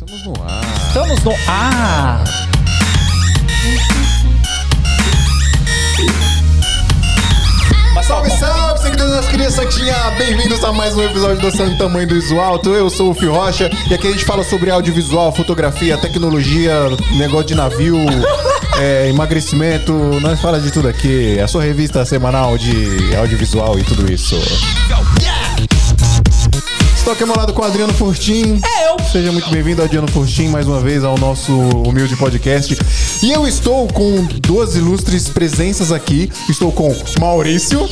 Estamos no ar. Estamos no ar. Mas Salve, salve, seguidores das crianças Santinha! Bem-vindos a mais um episódio do Santo Tamanho do Iso Alto. Eu sou o Fio Rocha e aqui a gente fala sobre audiovisual, fotografia, tecnologia, negócio de navio, é, emagrecimento. Nós fala de tudo aqui. A sua revista semanal de audiovisual e tudo isso. Estou aqui ao meu lado com o Adriano Furtim. É eu. Seja muito bem-vindo, Adriano Furtim, mais uma vez ao nosso humilde podcast. E eu estou com duas ilustres presenças aqui. Estou com Maurício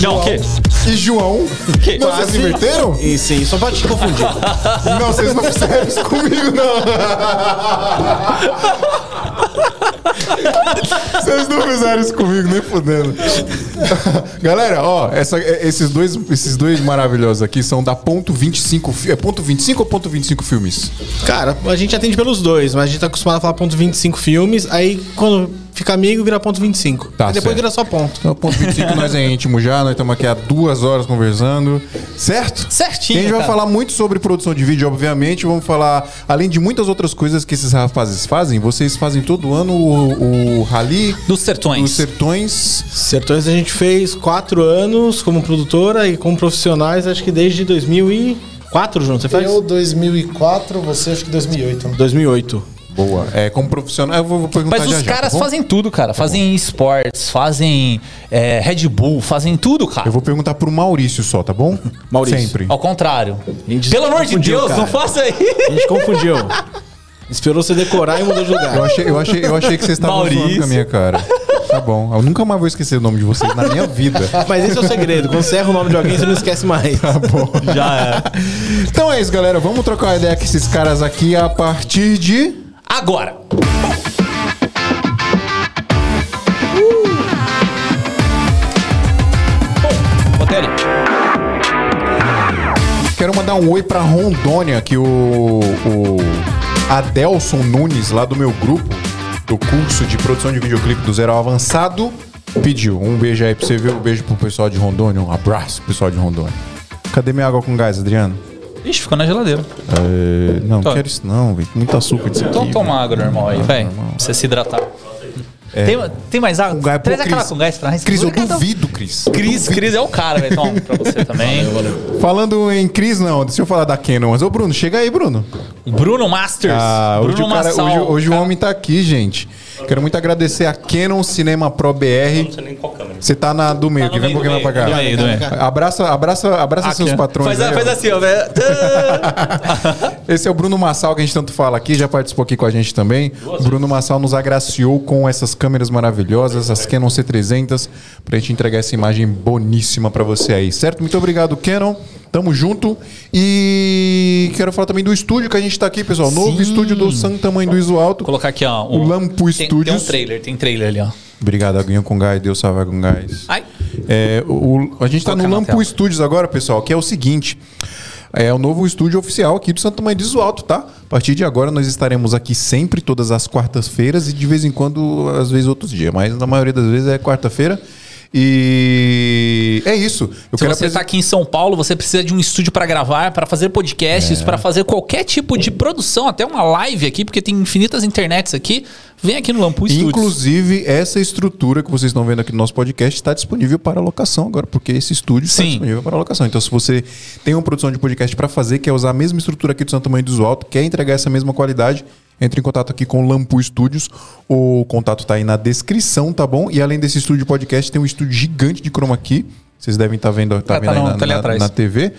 Não, o quê? e João. Que? Não, vocês Quase. inverteram? E sim, só pode te confundir. Não, vocês não fizeram isso comigo, não. Vocês não fizeram isso comigo, nem fudendo. Galera, ó, essa- é, esses, dois, esses dois maravilhosos aqui são da ponto 25. fi- É ponto 25 ou ponto 25 filmes? Cara, a gente atende pelos dois, mas a gente tá acostumado a falar ponto 25 filmes, aí quando fica amigo vira ponto 25. Tá aí depois certo. vira só ponto. Então, ponto 25 nós é íntimo já, nós estamos aqui há duas horas conversando, certo? Certinho, E a gente vai cara. falar muito sobre produção de vídeo, obviamente. Vamos falar, além de muitas outras coisas que esses rapazes fazem, vocês fazem todo ano o, o Rally Dos sertões. dos Sertões. Sertões a gente fez quatro anos como produtora e como profissionais, acho que desde 2004, João. Você faz? Eu 2004, você acho que 2008. né? 2008. Boa. É, como profissional, eu vou, vou perguntar Mas já os já, caras tá fazem tudo, cara. Fazem esportes, fazem é, Red Bull, fazem tudo, cara. Eu vou perguntar pro Maurício só, tá bom? Maurício. Sempre. Ao contrário. Pelo amor de Deus, cara. não faça aí. A gente confundiu. Esperou você decorar e mudou de lugar. Eu achei, eu, achei, eu achei que vocês estavam zoando Maurício. com a minha cara. Tá bom. Eu nunca mais vou esquecer o nome de vocês na minha vida. Mas esse é o segredo. Quando você erra o nome de alguém, você não esquece mais. Tá bom. Já é. Então é isso, galera. Vamos trocar uma ideia com esses caras aqui a partir de. Agora. Botelli. Quero mandar um oi pra Rondônia, que o, o Adelson Nunes, lá do meu grupo, do curso de produção de videoclipe do Zero Avançado, pediu. Um beijo aí pra você ver, um beijo pro pessoal de Rondônia, um abraço pro pessoal de Rondônia. Cadê minha água com gás, Adriano? Ixi, ficou na geladeira. É, não, não quero isso não, velho. Muito açúcar disso aqui. Então toma velho. água normal aí, velho. Pra você se hidratar. Tem, tem mais água? Pô, Traz aquela Cris. com gás pra nós. Cris, eu duvido, Cris. Cris, Cris é o cara, velho. Toma pra você também. Falando em Cris, não, deixa eu falar da Canon. Mas, ô Bruno, chega aí, Bruno. Bruno Masters. Ah, hoje, Bruno o, cara, Massal, hoje, hoje o homem tá aqui, gente. Quero muito agradecer a Canon Cinema Pro BR. Não sei nem qual câmera. Você tá na do meio, Tá que vem um pouquinho mais pra cá. do meio, do meio. Abraça, abraça, abraça seus ó. patrões. Faz, aí, ó. faz assim, ó, velho. Esse é o Bruno Massal, que a gente tanto fala aqui, já participou aqui com a gente também. O Bruno Massal nos agraciou com essas câmeras maravilhosas, as Canon C300, pra gente entregar essa imagem boníssima pra você aí, certo? Muito obrigado, Canon. Tamo junto. E quero falar também do estúdio que a gente tá aqui, pessoal. Novo Sim. estúdio do San Tamanho do Iso Alto. Vou colocar aqui, ó. O Lampu tem, Tem um Studios. trailer, tem trailer ali, ó. Obrigado, Aguinha com gás. Deus salve com gás. Ai. É, o- a gente tá no tela. Studios agora, pessoal, que é o seguinte. É o novo estúdio oficial aqui do Santo Mãe de Alto, tá? A partir de agora nós estaremos aqui sempre, todas as quartas-feiras e de vez em quando, às vezes, outros dias. Mas na maioria das vezes é quarta-feira. E é isso. Eu Se quero você está aqui em São Paulo, você precisa de um estúdio para gravar, para fazer É. podcasts, para fazer qualquer tipo de produção, até uma live aqui, porque tem infinitas internets aqui. Vem aqui no Lampu Studios. Inclusive, essa estrutura que vocês estão vendo aqui no nosso podcast está disponível para locação agora, porque esse estúdio está disponível para locação. Então, se você tem uma produção de podcast para fazer, quer usar a mesma estrutura aqui do Santo Tamanho do Alto, quer entregar essa mesma qualidade, entre em contato aqui com o Lampu Studios. O contato está aí na descrição, tá bom? E além desse estúdio de podcast, tem um estúdio gigante de chroma key. Vocês devem estar vendo, tá Tá, vendo tá aí no- na, tá na- atrás. na TV.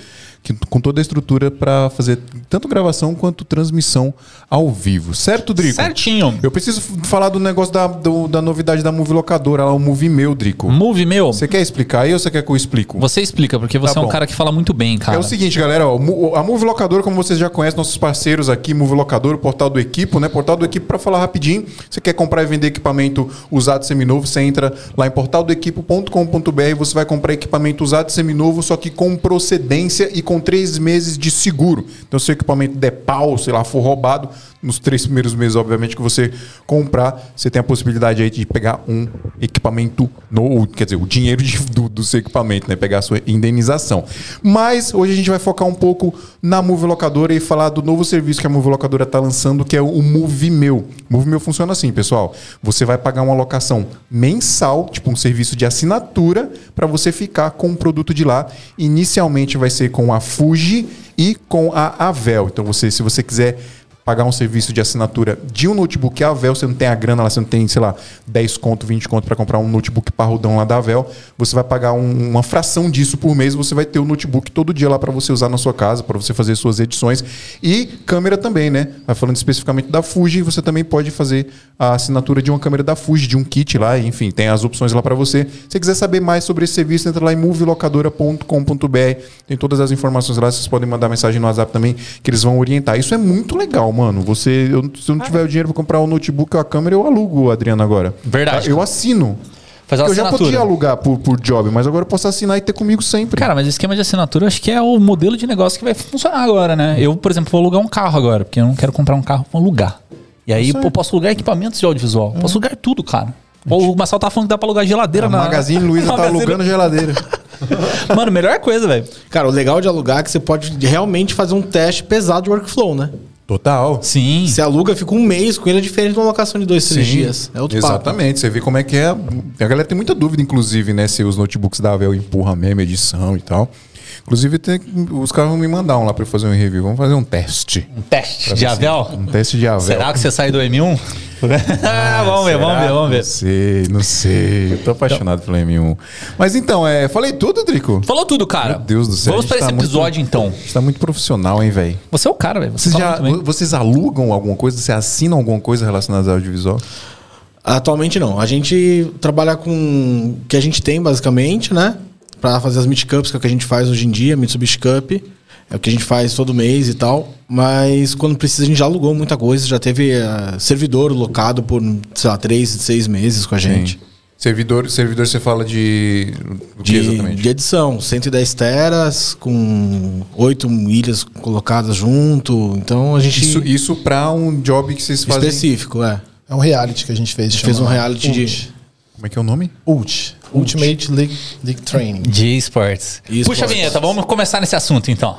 Que, com toda a estrutura para fazer tanto gravação quanto transmissão ao vivo. Certo, Drico? Certinho. Eu preciso falar do negócio da, do- da novidade da Movie Locadora, lá, o Movie Meu, Drico. Move meu. Você quer explicar aí ou você quer que eu explico? Você explica, porque você Tá é um cara que fala muito bem, cara. É o seguinte, galera, ó, a Movie Locadora, como vocês já conhecem, nossos parceiros aqui, Movie Locadora, o Portal do Equipo, né? Portal do Equipo, para falar rapidinho, você quer comprar e vender equipamento usado seminovo, você entra lá em portaldoequipo.com.br, você vai comprar equipamento usado seminovo, só que com procedência e com três meses de seguro. Então, se o equipamento der pau, sei lá, for roubado, nos três primeiros meses, obviamente, que você comprar, você tem a possibilidade aí de pegar um equipamento novo, quer dizer, o dinheiro de- do, do seu equipamento, né? Pegar a sua indenização. Mas hoje a gente vai focar um pouco na Move Locadora e falar do novo serviço que a Move Locadora está lançando, que é o Move Meu. Move Meu funciona assim, pessoal. Você vai pagar uma locação mensal, tipo um serviço de assinatura, para você ficar com o produto de lá. Inicialmente vai ser com a Fuji e com a Avel. Então, você, se você quiser pagar um serviço de assinatura de um notebook Avel, você não tem a grana lá, você não tem, sei lá, 10 conto, 20 conto para comprar um notebook parrudão lá da Avel, você vai pagar um- uma fração disso por mês, você vai ter o notebook todo dia lá para você usar na sua casa, para você fazer suas edições e câmera também, né? Vai falando especificamente da Fuji, você também pode fazer a assinatura de uma câmera da Fuji, de um kit lá, enfim, tem as opções lá para você. Se você quiser saber mais sobre esse serviço, entra lá em movilocadora.com.br, tem todas as informações lá, vocês podem mandar mensagem no WhatsApp também, que eles vão orientar. Isso é muito legal, mano. Você, eu- se eu não tiver o dinheiro para comprar um notebook ou a câmera, eu alugo, Adriano, agora. Verdade. Eu assino. Faz uma eu já assinatura. podia alugar por, por job, mas agora eu posso assinar e ter comigo sempre. Cara, mas o esquema de assinatura eu acho que é o modelo de negócio que vai funcionar agora, né? Eu, por exemplo, vou alugar um carro agora, porque eu não quero comprar um carro pra alugar. E aí, eu posso alugar equipamentos de audiovisual. Posso alugar tudo, cara. O Marcel tá falando que dá pra alugar geladeira a na. Magazine Luiza tá Magazine- alugando geladeira. Mano, melhor coisa, velho. Cara, o legal de alugar é que você pode realmente fazer um teste pesado de workflow, né? Total. Sim. Você aluga, fica um mês com ele, é diferente de uma locação de dois, três Sim, dias. É outro papo. Exatamente. Você vê como é que é. A galera tem muita dúvida, inclusive, né? Se os notebooks da Avel empurram mesmo, edição e tal. Inclusive, tem- os caras vão me mandar um lá pra eu fazer um review. Vamos fazer um teste. Um teste de Avel. Um teste de Avel. Será que você sai do M1? Ah, vamos ver, vamos ver, vamos Não ver. sei, não sei. Eu tô apaixonado pelo M1. Mas então, é, falei tudo, Drico? Falou tudo, cara. Meu Deus do céu, Vamos a pra gente esse tá muito- episódio, então. A gente tá muito profissional, hein, velho? Você é o cara, velho. Você Vocês, já, vocês alugam alguma coisa? Vocês assinam alguma coisa relacionada ao audiovisual? Atualmente não. A gente trabalha com o que a gente tem, basicamente, né? Pra fazer as Meet Cups, que é o que a gente faz hoje em dia, Mitsubishi Cup. É o que a gente faz todo mês e tal. Mas quando precisa, a gente já alugou muita coisa. Já teve eh, servidor locado por, sei lá, três, seis meses com a gente. Servidor, servidor você fala de. O que De, exatamente? de edição, 110 teras, com oito ilhas colocadas junto. Então a gente. Isso, isso pra um job que vocês fazem. específico, é. É um reality que a gente fez. A gente fez um reality de- Ult. Como é que é o nome? Ult. Ultimate League, League Training. De esportes. esportes. Puxa a vinheta, vamos começar nesse assunto, então.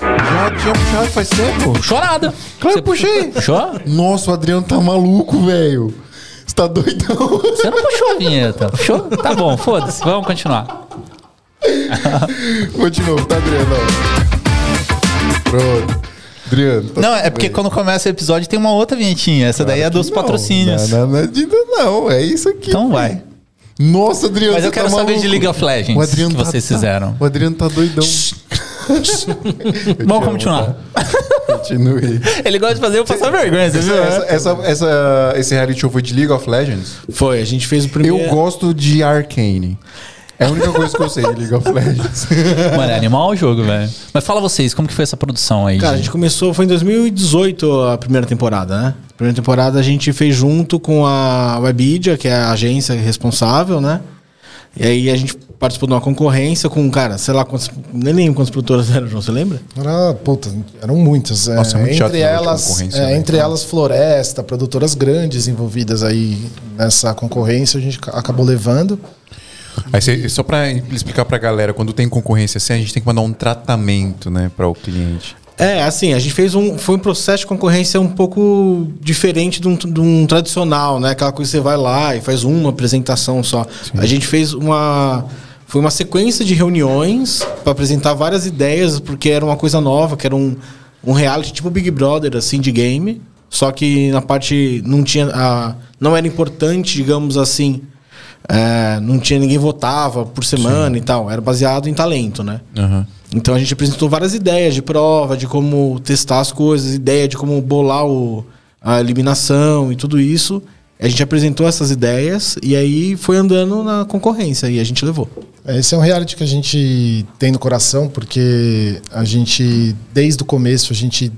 Já tinha puxado faz tempo. Puxou nada. Claro que puxei. Puxou? Nossa, o Adriano tá maluco, velho. Você tá doidão? Você não puxou a vinheta. Puxou? Tá bom, foda-se. Vamos continuar. Vou de novo, tá, Adriano? Pronto. Adriano. tá Não, é porque bem. quando começa o episódio tem uma outra vinhetinha. Essa daí é dos Não, patrocínios. Não, não, não, é de- não, é isso aqui. Então vai. Nossa, Adriano. Mas eu quero tá saber maluco. de League of Legends O Adriano que tá- vocês tá- fizeram. O Adriano tá doidão. Vamos continuar. Continue. Ele gosta de fazer eu passar vergonha, você Essa, viu? essa, essa- essa- esse reality show foi de League of Legends? Foi, a gente fez o primeiro. Eu gosto de Arcane. É a única coisa que eu sei de League of Legends. Mano, é animal o jogo, velho. Mas fala vocês, como que foi essa produção aí? Cara, a de- gente começou, foi em 2018 a primeira temporada, né? A primeira temporada a gente fez junto com a Webidia, que é a agência responsável, né? E aí a gente participou de uma concorrência com, cara, sei lá quantos. Nem lembro quantas produtoras eram, João, você lembra? Era, puta, eram muitas. é, Nossa, é muito entre elas, é, né, entre elas Floresta, produtoras grandes envolvidas aí nessa concorrência, a gente ca- acabou levando. Aí cê- só pra explicar pra galera, quando tem concorrência assim, a gente tem que mandar um tratamento, né, para o cliente. É, assim, a gente fez um. Foi um processo de concorrência um pouco diferente de um, de um tradicional, né? Aquela coisa que você vai lá e faz uma apresentação só. A gente fez uma. Foi uma sequência de reuniões para apresentar várias ideias, porque era uma coisa nova, que era um, um reality tipo Big Brother, assim, de game. Só que na parte. Não tinha. A, não era importante, digamos assim. É, não tinha ninguém votava por semana e tal. Era baseado em talento, né? Aham. Então a gente apresentou várias ideias de prova, de como testar as coisas, ideia de como bolar o, a eliminação e tudo isso. A gente apresentou essas ideias e aí foi andando na concorrência e a gente levou. Esse é um reality que a gente tem no coração, porque a gente, desde o começo, a gente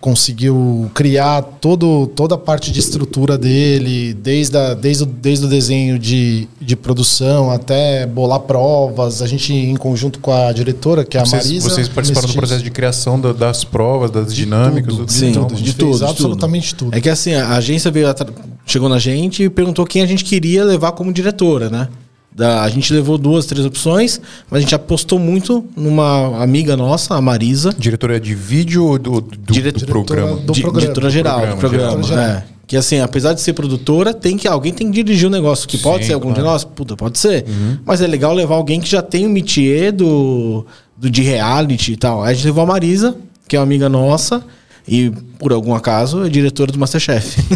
conseguiu criar todo, toda a parte de estrutura dele, desde, a, desde, o, desde o desenho de, de produção até bolar provas. A gente, em conjunto com a diretora, que é a Vocês, Marisa. vocês participaram do processo de criação da- das provas, das dinâmicas, tudo, do Sim, Então, tudo. De fez tudo, de absolutamente tudo. É que assim, a agência veio atra- chegou na gente e perguntou quem a gente queria levar como diretora, né? Da, a gente levou duas, três opções, mas a gente apostou muito numa amiga nossa, a Marisa, Diretora de vídeo ou do, do, Diretora do programa? do di- programa. diretora geral programa, do programa. geral. é. Que assim, apesar de ser produtora, tem que alguém tem que dirigir o negócio. Que pode Sim, ser algum claro. de nós? Puta, pode ser. Mas é legal levar alguém que já tem o métier do, do de reality e tal. Aí a gente levou a Marisa, que é uma amiga nossa, e por algum acaso é diretora do Masterchef.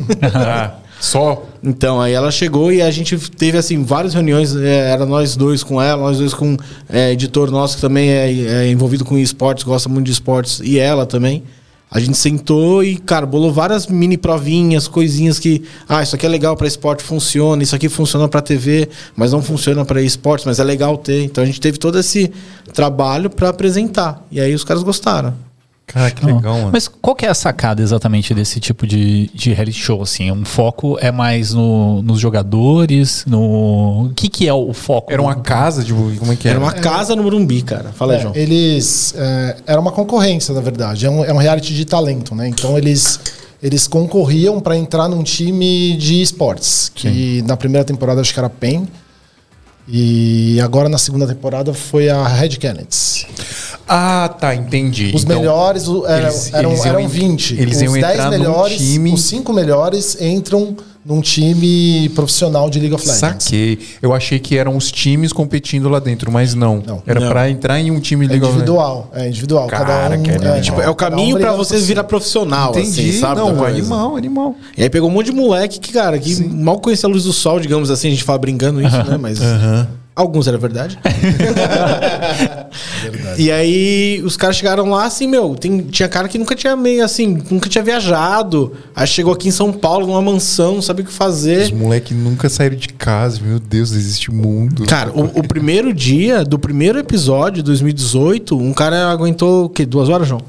Só Então, aí ela chegou e a gente teve, assim, várias reuniões. é, era nós dois com ela, nós dois com é, editor nosso que também é, é envolvido com esportes, gosta muito de esportes, e ela também. A gente sentou e, cara, bolou várias mini provinhas, coisinhas que, ah, isso aqui é legal para esporte, funciona, isso aqui funciona para TV, mas não funciona para esportes, mas é legal ter. Então a gente teve todo esse trabalho para apresentar. E aí os caras gostaram. Cara, que legal, mano. Mas qual que é a sacada exatamente desse tipo de, de reality show? Assim, um foco é mais no, nos jogadores, no o que que é o foco? Era uma casa, tipo, como é que Era era? uma casa no Morumbi, cara. Fala aí, É, João. eles. É, era uma concorrência, na verdade. É um, é um reality de talento, né? Então eles. Eles concorriam para entrar num time de esportes, que na primeira temporada acho que era a PEN, e agora na segunda temporada foi a Red Canids. Ah, tá, entendi. Os Então, melhores eram, eles- eram, eles iam eram en- 20. eles os iam 10 entrar num melhores, time- os 5 melhores entram num time profissional de League of Legends. Saquei. Eu achei que eram os times competindo lá dentro, mas não. Não. Era pra entrar em um time É League of Legends. individual, é individual. Cara, cada um, que animal. Tipo, é o um caminho pra brigando vocês por virar si. profissional, Entendi. assim, sabe? não, animal, animal. E aí pegou um monte de moleque que, cara, que mal conhecia a luz do sol, digamos assim, a gente fala brincando isso, né? Mas alguns era verdade. E aí os caras chegaram lá assim, meu, tem, tinha cara que nunca tinha meio assim, nunca tinha viajado. Aí chegou aqui em São Paulo, numa mansão, não sabia o que Os fazer. moleques nunca saíram de casa. Meu Deus, existe mundo. Cara, o, o primeiro dia do primeiro episódio, 2018, um cara aguentou o quê? Duas horas, João?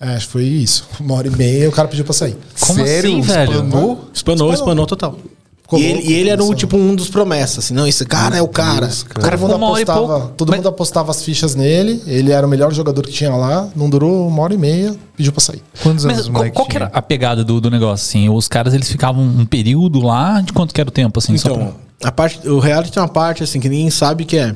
É, acho que foi isso. Uma hora e meia e o cara pediu pra sair. Como assim, velho? Explanou? Espanou, espanou total. Ficou E ele, louco, e ele era um, começou. tipo um dos promessas, assim, não, esse cara é o cara. Deus, cara. O Todo mundo, apostava, todo mundo apostava as fichas nele. Ele era o melhor jogador que tinha lá. Não durou uma hora e meia, pediu pra sair. Quantos anos Mas os qual, qual que era a pegada do, do negócio? Assim, os caras eles ficavam um período lá, de quanto que era o tempo? Assim, só Então, pra- a parte, o reality tem uma parte assim que ninguém sabe que é.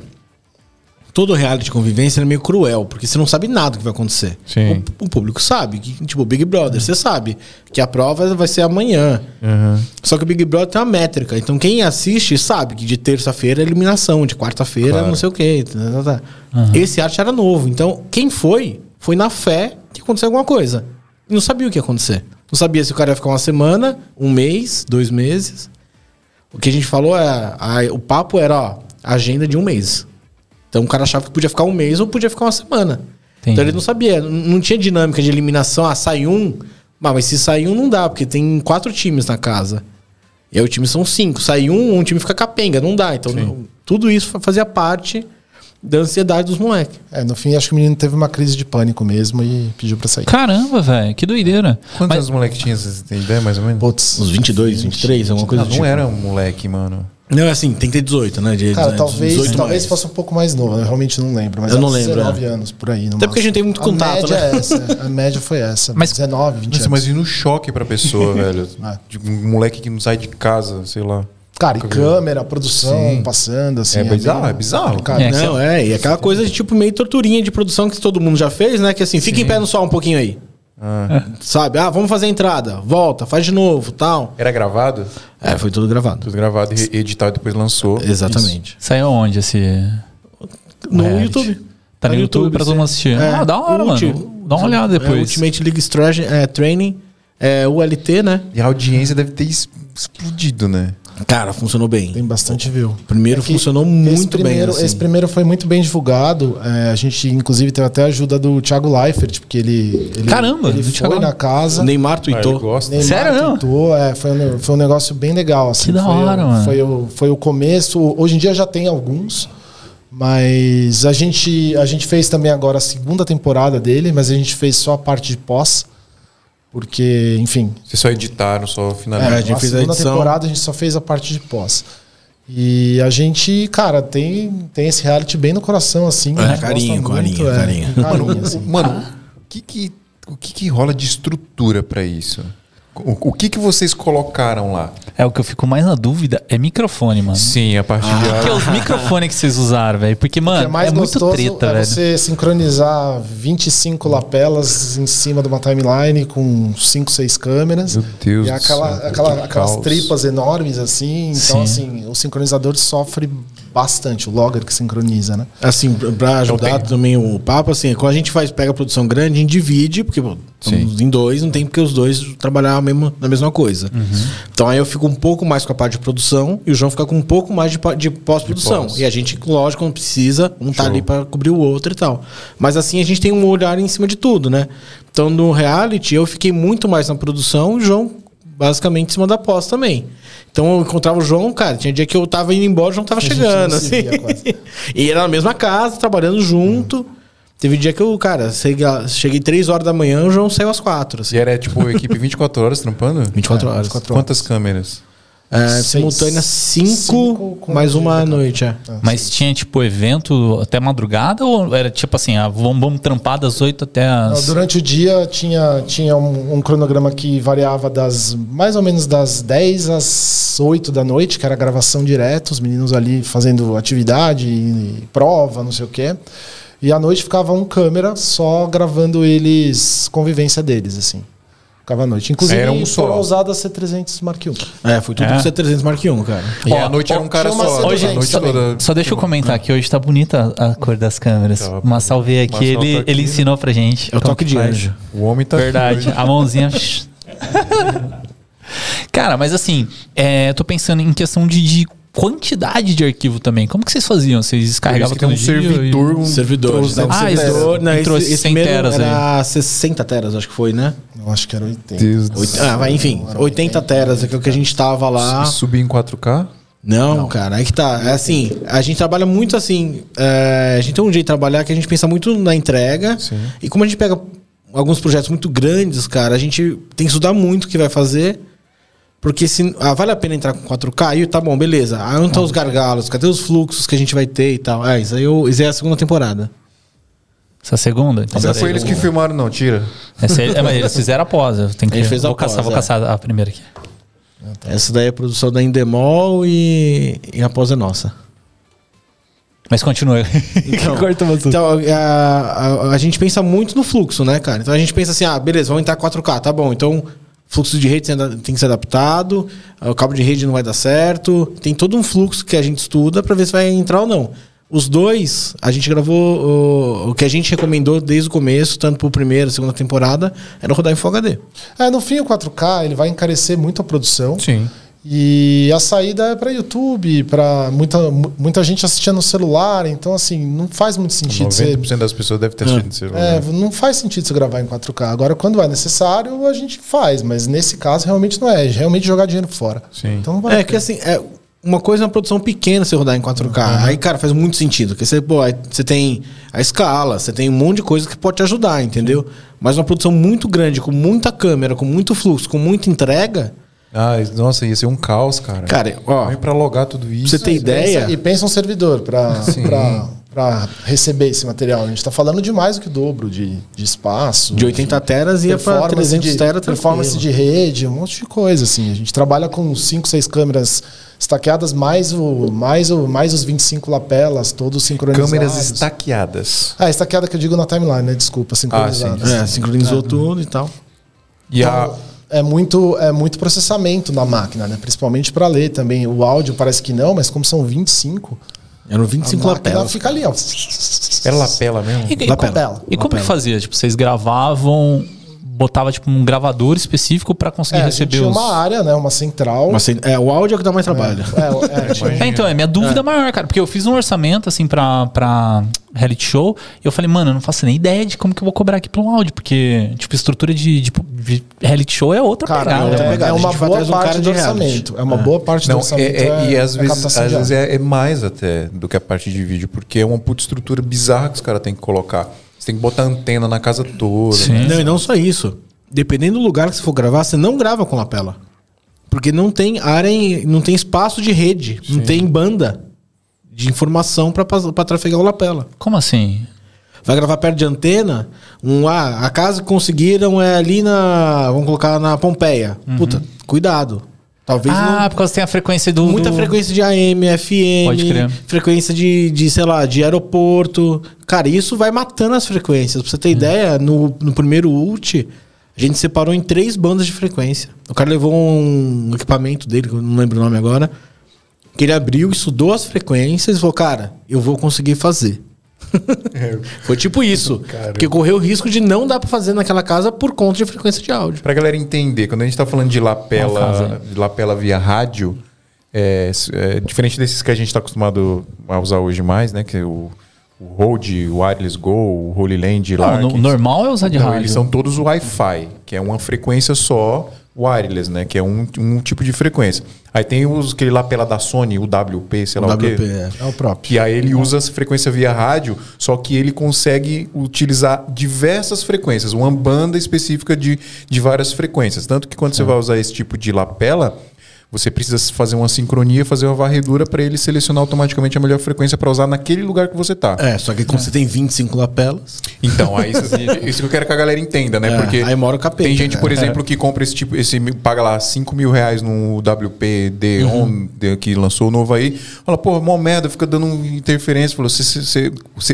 Todo reality de convivência é meio cruel, porque você não sabe nada que vai acontecer. Sim. O, o público sabe, que, tipo, Big Brother, você sabe que a prova vai ser amanhã. Só que o Big Brother tem uma métrica. Então quem assiste sabe que de terça-feira é eliminação, de quarta-feira Claro. não sei o quê. tá, tá, tá. Esse arte era novo. Então, quem foi, foi na fé que aconteceu alguma coisa. E não sabia o que ia acontecer. Não sabia se o cara ia ficar uma semana, um mês, dois meses. O que a gente falou é. a- o papo era, ó, agenda de um mês. Então o cara achava que podia ficar um mês ou podia ficar uma semana. Entendi. Então ele não sabia, não tinha dinâmica de eliminação. Ah, sai um. Ah, mas se sair um não dá, porque tem quatro times na casa. E aí o time são cinco. Sai um, um time fica capenga, não dá. Então não- tudo isso fa- fazia parte da ansiedade dos moleques. É, no fim, acho que o menino teve uma crise de pânico mesmo e pediu pra sair. Caramba, velho, que doideira. Quantos Mas- moleques tinham? Vocês têm ideia, mais ou menos? Putz. Uns 22, 23, alguma coisa não, do não tipo. era um moleque, mano. Não, é assim, tem que ter 18, né? De, Cara, de- talvez, 18 talvez mais. fosse um pouco mais novo, eu realmente não lembro. Mas Eu era não lembro, 19 é. anos por aí. no Até porque a gente tem muito contato, a média né? É essa, a média foi essa. Mas- 19, 20 Nossa, anos. mas e no choque pra pessoa, velho? É. De um moleque que não sai de casa, sei lá. Cara, e câmera, produção, Sim. passando, assim. É bizarro, bem é bizarro. complicado. É, Não, é, e aquela coisa de tipo meio torturinha de produção que todo mundo já fez, né? Que assim, fica em pé no sol um pouquinho aí. Ah. Sabe? Ah, vamos fazer a entrada, volta, faz de novo, tal. Era gravado? É, foi tudo gravado. Tudo gravado e editado e depois lançou. Exatamente. Saiu onde esse. No reality? YouTube. Tá no YouTube pra todo mundo assistir. Ah, da hora, mano. Dá uma olhada depois. É, Ultimate League Strategy, é, Training, é, ULT, né? E a audiência deve ter explodido, né? Cara, funcionou bem. Tem bastante view. Primeiro É funcionou esse muito primeiro, bem. assim. Esse primeiro foi muito bem divulgado. É, a gente, inclusive, teve até a ajuda do Thiago Leifert, porque ele, ele, Caramba, ele foi Thiago. na casa. O Neymar Ah, tweetou. ele gosta. Neymar Sério mesmo? tweetou, é, foi, um, foi um negócio bem legal. Assim, Que da foi, hora, o- mano. Foi o, foi o começo. Hoje em dia já tem alguns. Mas a gente, a gente fez também agora a segunda temporada dele, mas a gente fez só a parte de pós. Porque, enfim, Vocês só editaram, só É, finalizaram. a gente na fez a segunda edição. temporada a gente só fez a parte de pós. E a gente, cara, tem, tem esse reality bem no coração, assim. É, a carinho, gosta carinho, é, carinho. Mano, assim. mano o que que, o que que rola de estrutura pra isso? O, o que que vocês colocaram lá? É o que eu fico mais na dúvida é microfone, mano. Sim, a partir de Que é os microfones que vocês usaram, velho. Porque, O mano, que é mais é muito treta, é velho. você sincronizar 25 lapelas em cima de uma timeline com 5, 6 câmeras. Meu Deus E do aquela, céu, aquela- que aquelas caos. tripas enormes assim. Então, Sim. assim, o sincronizador sofre bastante, o logger que sincroniza, né? Assim, pra- pra ajudar também o papo, assim, quando a gente faz, pega a produção grande, a gente divide, porque pô, estamos em dois, não tem porque os dois trabalhar mesmo, na mesma coisa. Então aí eu fico um pouco mais com a parte de produção e o João fica com um pouco mais de, de pós-produção. pós. e a gente, lógico, não precisa, um tá Show. ali pra cobrir o outro e tal. Mas assim a gente tem um olhar em cima de tudo, né? Então no reality eu fiquei muito mais na produção e o João basicamente em cima da pós também. Então eu encontrava o João, cara, tinha dia que eu tava indo embora, o João tava A gente chegando, assim. via quase. e era na mesma casa, trabalhando junto. Teve dia que eu, cara, cheguei, cheguei 3 horas da manhã, o João saiu às 4. Assim. E era tipo equipe 24 horas trampando? 24 É, horas. 24 Quantas câmeras? É, Seis. simultânea 5, Cinco com mais uma à noite. É. Mas tinha, tipo, evento até madrugada ou era tipo assim, ah, vamos, vamos trampar das 8 até Não, as. Durante o dia tinha, tinha um, um cronograma que variava das mais ou menos das 10 às 8 da noite, que era gravação direto, os meninos ali fazendo atividade, e prova, não sei o quê. E à noite ficava um câmera só gravando eles, convivência deles, assim. Ficava à noite. Inclusive, Era um só. foram usadas C300 Mark I. É, foi tudo É. com C300 Mark I, cara. Ó, É, à noite era um cara uma só. hoje- a noite também. toda. Só deixa eu comentar que hoje tá bonita a cor das câmeras. Tá, o Marcel veio aqui, ele, aqui, ele né? ensinou pra gente. É o toque que de anjo. O homem tá aqui Verdade. hoje. A mãozinha. Cara, mas assim, é, eu tô pensando em questão de, de quantidade de arquivo também. Como que vocês faziam? Vocês descarregavam tem um todo dia servidor, um Servidores. troço- Ah, servidor, não, entrou esse, esse 100 primeiro teras era 60 teras, acho que foi, né? Eu acho que era 80. Deus do Oit- céu. Ah, vai, enfim, 80 teras, é que é o que a gente tava lá. Subir em 4K? Não, cara, aí que tá. É assim, a gente trabalha muito assim. é, a gente tem um jeito de trabalhar que a gente pensa muito na entrega. Sim. E como a gente pega alguns projetos muito grandes, cara, a gente tem que estudar muito o que vai fazer. Porque se ah, vale a pena entrar com 4K, aí tá bom, beleza. Aí onde estão os gargalos? Cadê os fluxos que a gente vai ter e tal? É, isso aí, eu, isso aí é a segunda temporada. Essa segunda? Então, Não peraí. foi eles que filmaram, não, tira. Essa aí- é, mas eles fizeram após. Eu tenho que, A gente fez vou após, caçar, vou é. caçar a primeira aqui. Essa daí é a produção da Indemol e, e a pós é nossa. Mas continua. Então, Corta o assunto. Então, a, a- a gente pensa muito no fluxo, né, cara? Então a gente pensa assim, ah, beleza, vamos entrar 4K, tá bom. Então, fluxo de rede tem que ser adaptado, o cabo de rede não vai dar certo. Tem todo um fluxo que a gente estuda pra ver se vai entrar ou não. Os dois, a gente gravou o, o que a gente recomendou desde o começo, tanto pro primeiro, segunda temporada, era rodar em Full HD. É, no fim, o 4K ele vai encarecer muito a produção. Sim. E a saída é para YouTube, para muita, mu- muita gente assistir no celular. Então, assim, não faz muito sentido você. 90% das pessoas devem ter assistido no celular. É, não faz sentido você gravar em 4K. Agora, quando é necessário, a gente faz. Mas nesse caso, realmente não é. É realmente jogar dinheiro fora. Sim. Então não vai. É que assim, é uma coisa é uma produção pequena você rodar em 4K. Aí, cara, faz muito sentido. Porque você, pô, aí você tem a escala, você tem um monte de coisa que pode te ajudar, entendeu? Mas uma produção muito grande, com muita câmera, com muito fluxo, com muita entrega. Ah, nossa, ia ser um caos, cara. Cara, ó, Vem pra logar tudo isso. você tem ideia? pensa- e pensa um servidor para receber esse material. A gente está falando de mais do que o dobro de, de espaço. De 80 teras ia pra performance 300 de, teras performance de rede, um monte de coisa assim. A gente trabalha com 5, 6 câmeras estaqueadas mais o mais o mais os 25 lapelas, todos sincronizados. Câmeras estaqueadas. Ah, estaqueada que eu digo na timeline, né? Desculpa, sincronizadas. É, sincronizou tudo e tal. E a. É muito é muito processamento na máquina, né? Principalmente para ler também. O áudio parece que não, mas como são 25, Eram a 25 máquina lapelas. fica ali, ó. Era lapela mesmo? E, Lapela. e como que Lapela. fazia? Tipo, vocês gravavam, botava tipo um gravador específico pra conseguir É, a gente receber tinha os. uma área, né? Uma central. Mas, assim, é, o áudio é que dá mais trabalho. É, é, tinha- É, então, é minha dúvida maior, cara. Porque eu fiz um orçamento, assim, pra, pra reality show. E eu falei, mano, eu não faço nem ideia de como que eu vou cobrar aqui pelo áudio. Porque, tipo, estrutura de, de, de reality show é outra Cara, pegada. é, né? pegada. é uma boa um parte cara do orçamento. É uma boa parte do Não, orçamento. é, é- e às vezes, às vezes é, é mais até do que a parte de vídeo, porque é uma puta estrutura bizarra que os caras têm que colocar. Tem que botar antena na casa toda. Sim. né? Não, e não só isso. dependendo do lugar que você for gravar, você não grava com lapela. Porque não tem área, em- não tem espaço de rede, não tem banda de informação para trafegar o lapela. Como assim? Vai gravar perto de antena, um, ah, a casa que conseguiram é ali na. Vamos colocar na Pompeia. Puta, cuidado. Talvez. Ah, não. por causa que tem a frequência do. Muita do- frequência de AM, FM, Pode crer. frequência de, de, sei lá, de aeroporto. Cara, isso vai matando as frequências. Pra você ter ideia, no, no primeiro ult, a gente separou em três bandas de frequência. O cara levou um equipamento dele, que eu não lembro o nome agora, que ele abriu, estudou as frequências e falou, cara, eu vou conseguir fazer. Foi tipo isso. Porque correu o risco de não dar pra fazer naquela casa por conta de frequência de áudio. Pra galera entender, quando a gente tá falando de lapela, de lapela via rádio, é, é diferente desses que a gente tá acostumado a usar hoje mais, né? Que é o, o Rode, o Wireless Go, o Holy Land lá. Não, no- que- normal é usar de Não, rádio. eles são todos Wi-Fi, que é uma frequência só wireless, né? Que é um, um tipo de frequência. Aí tem os aquele lapela da Sony, o WP, sei lá o, quê. WP, é. É o próprio. Que aí ele usa essa frequência via rádio, só que ele consegue utilizar diversas frequências, uma banda específica de, de várias frequências. Tanto que quando você vai usar esse tipo de lapela, você precisa fazer uma sincronia, fazer uma varredura para ele selecionar automaticamente a melhor frequência para usar naquele lugar que você tá. É, só que quando você tem 25 lapelas. Então, aí isso, isso que eu quero que a galera entenda, né? É, Porque aí mora o capeta, tem gente, né? por exemplo, que compra esse tipo, esse paga lá 5 mil reais no WP D-On Uhum. de- que lançou o novo aí, fala, pô, mó merda, fica dando interferência. Falou,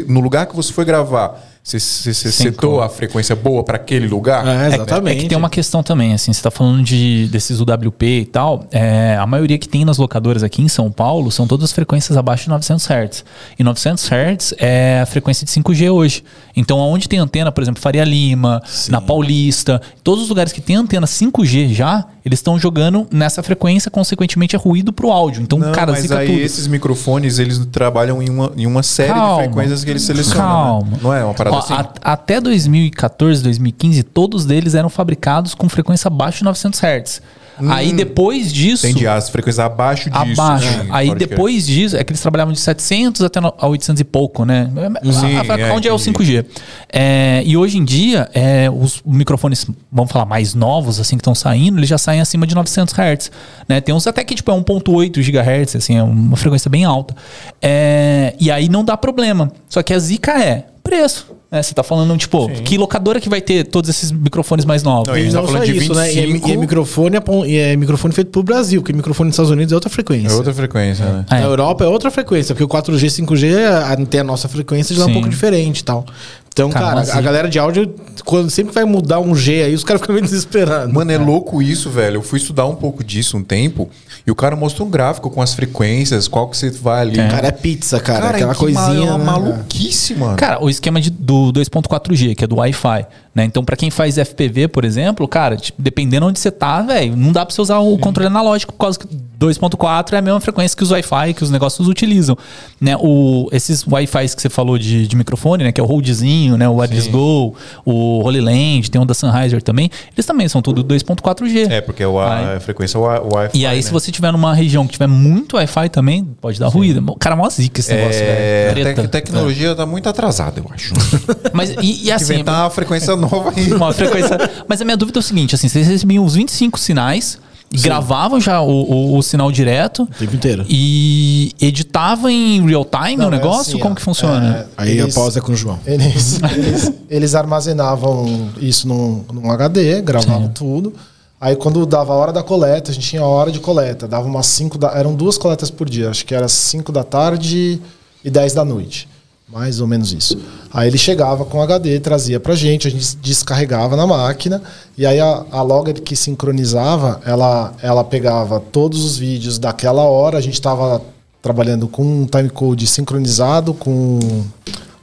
no lugar que você foi gravar, você, Sim, setou a frequência boa para aquele lugar? É, É exatamente. que tem uma questão também, assim, você tá falando de, desses UWP e tal, é, a maioria que tem nas locadoras aqui em São Paulo são todas frequências abaixo de 900 Hz. E 900 Hz é a frequência de 5G hoje. Então, aonde tem antena, por exemplo, Faria Lima, na Paulista, todos os lugares que tem antena 5G já, eles estão jogando nessa frequência, consequentemente é ruído pro áudio. Então, Não, cara, mas zica aí tudo. esses microfones, eles trabalham em uma, em uma série Calma. de frequências que eles selecionam. né? Calma. Não é uma parada Ó, assim? a- até 2014, 2015, todos deles eram fabricados com frequência abaixo de 900 Hz. Aí depois disso. Entendi, as frequências abaixo disso. Abaixo. Sim, Aí depois disso, é que eles trabalhavam de 700 até no- a 800 e pouco, né? Sim, A- a- é, onde é o entendi. 5G. É, e hoje em dia, é, os microfones, vamos falar, mais novos, assim, que estão saindo, eles já saem acima de 900 Hz. Né? Tem uns até que, tipo, é 1.8 GHz, assim, é uma frequência bem alta. É, e aí não dá problema. Só que a zica é preço. Né? Você tá falando, tipo, que locadora que vai ter todos esses microfones mais novos? Não, E tá não falando só de isso, né? E é, 25. e é microfone, é e é microfone feito pro Brasil, porque microfone nos Estados Unidos é outra frequência. É outra frequência, né? É. Na Europa é outra frequência, porque o 4G, 5G a- tem a nossa frequência já é um Sim. pouco diferente e tal. Então, Cara, cara, mas a galera de áudio, quando sempre vai mudar um G aí, os caras ficam meio desesperados. Mano, é louco isso, velho. Eu fui estudar um pouco disso um tempo e o cara mostrou um gráfico com as frequências, qual que você vai ali. Cara, é pizza, cara. aquela que ma- coisinha. É uma né? maluquice, mano. Cara, o esquema de- do 2.4G, que é do Wi-Fi, né? Então, pra quem faz FPV, por exemplo, cara, tipo, dependendo onde você tá, velho, não dá pra você usar o controle analógico, por causa que 2.4 é a mesma frequência que os Wi-Fi, que os negócios utilizam, né? O, esses Wi-Fis que você falou de, de microfone, né? Que é o Rodezinho, né? O Wireless Go, o Holy Land, tem um da Sennheiser também, eles também são tudo 2.4G. É, porque o, a, Aí- a frequência é Wi-Fi. E aí, né? se você tiver numa região que tiver muito Wi-Fi também, pode dar ruído. O cara, é mó zica esse negócio, É, velho. a tec- tecnologia tá muito atrasada, eu acho. Mas, e, e assim, Inventar uma frequência nova aí. uma frequência. Mas a minha dúvida é o seguinte: assim, vocês recebiam os 25 sinais, gravavam já o, o- o sinal direto O tempo inteiro. e editavam em real time Não, o é negócio? assim, Como ó, que funciona? é, Aí eles- a pausa é com o João. Eles, eles, eles armazenavam isso num, num HD, gravavam tudo. Aí quando dava a hora da coleta, a gente tinha a hora de coleta. Dava umas 5 da. Eram duas coletas por dia. Acho que era 5 da tarde e 10 da noite. Mais ou menos isso. Aí ele chegava com HD, trazia pra gente, a gente descarregava na máquina, e aí a, a logger que sincronizava, ela, ela pegava todos os vídeos daquela hora, a gente estava trabalhando com um timecode sincronizado com,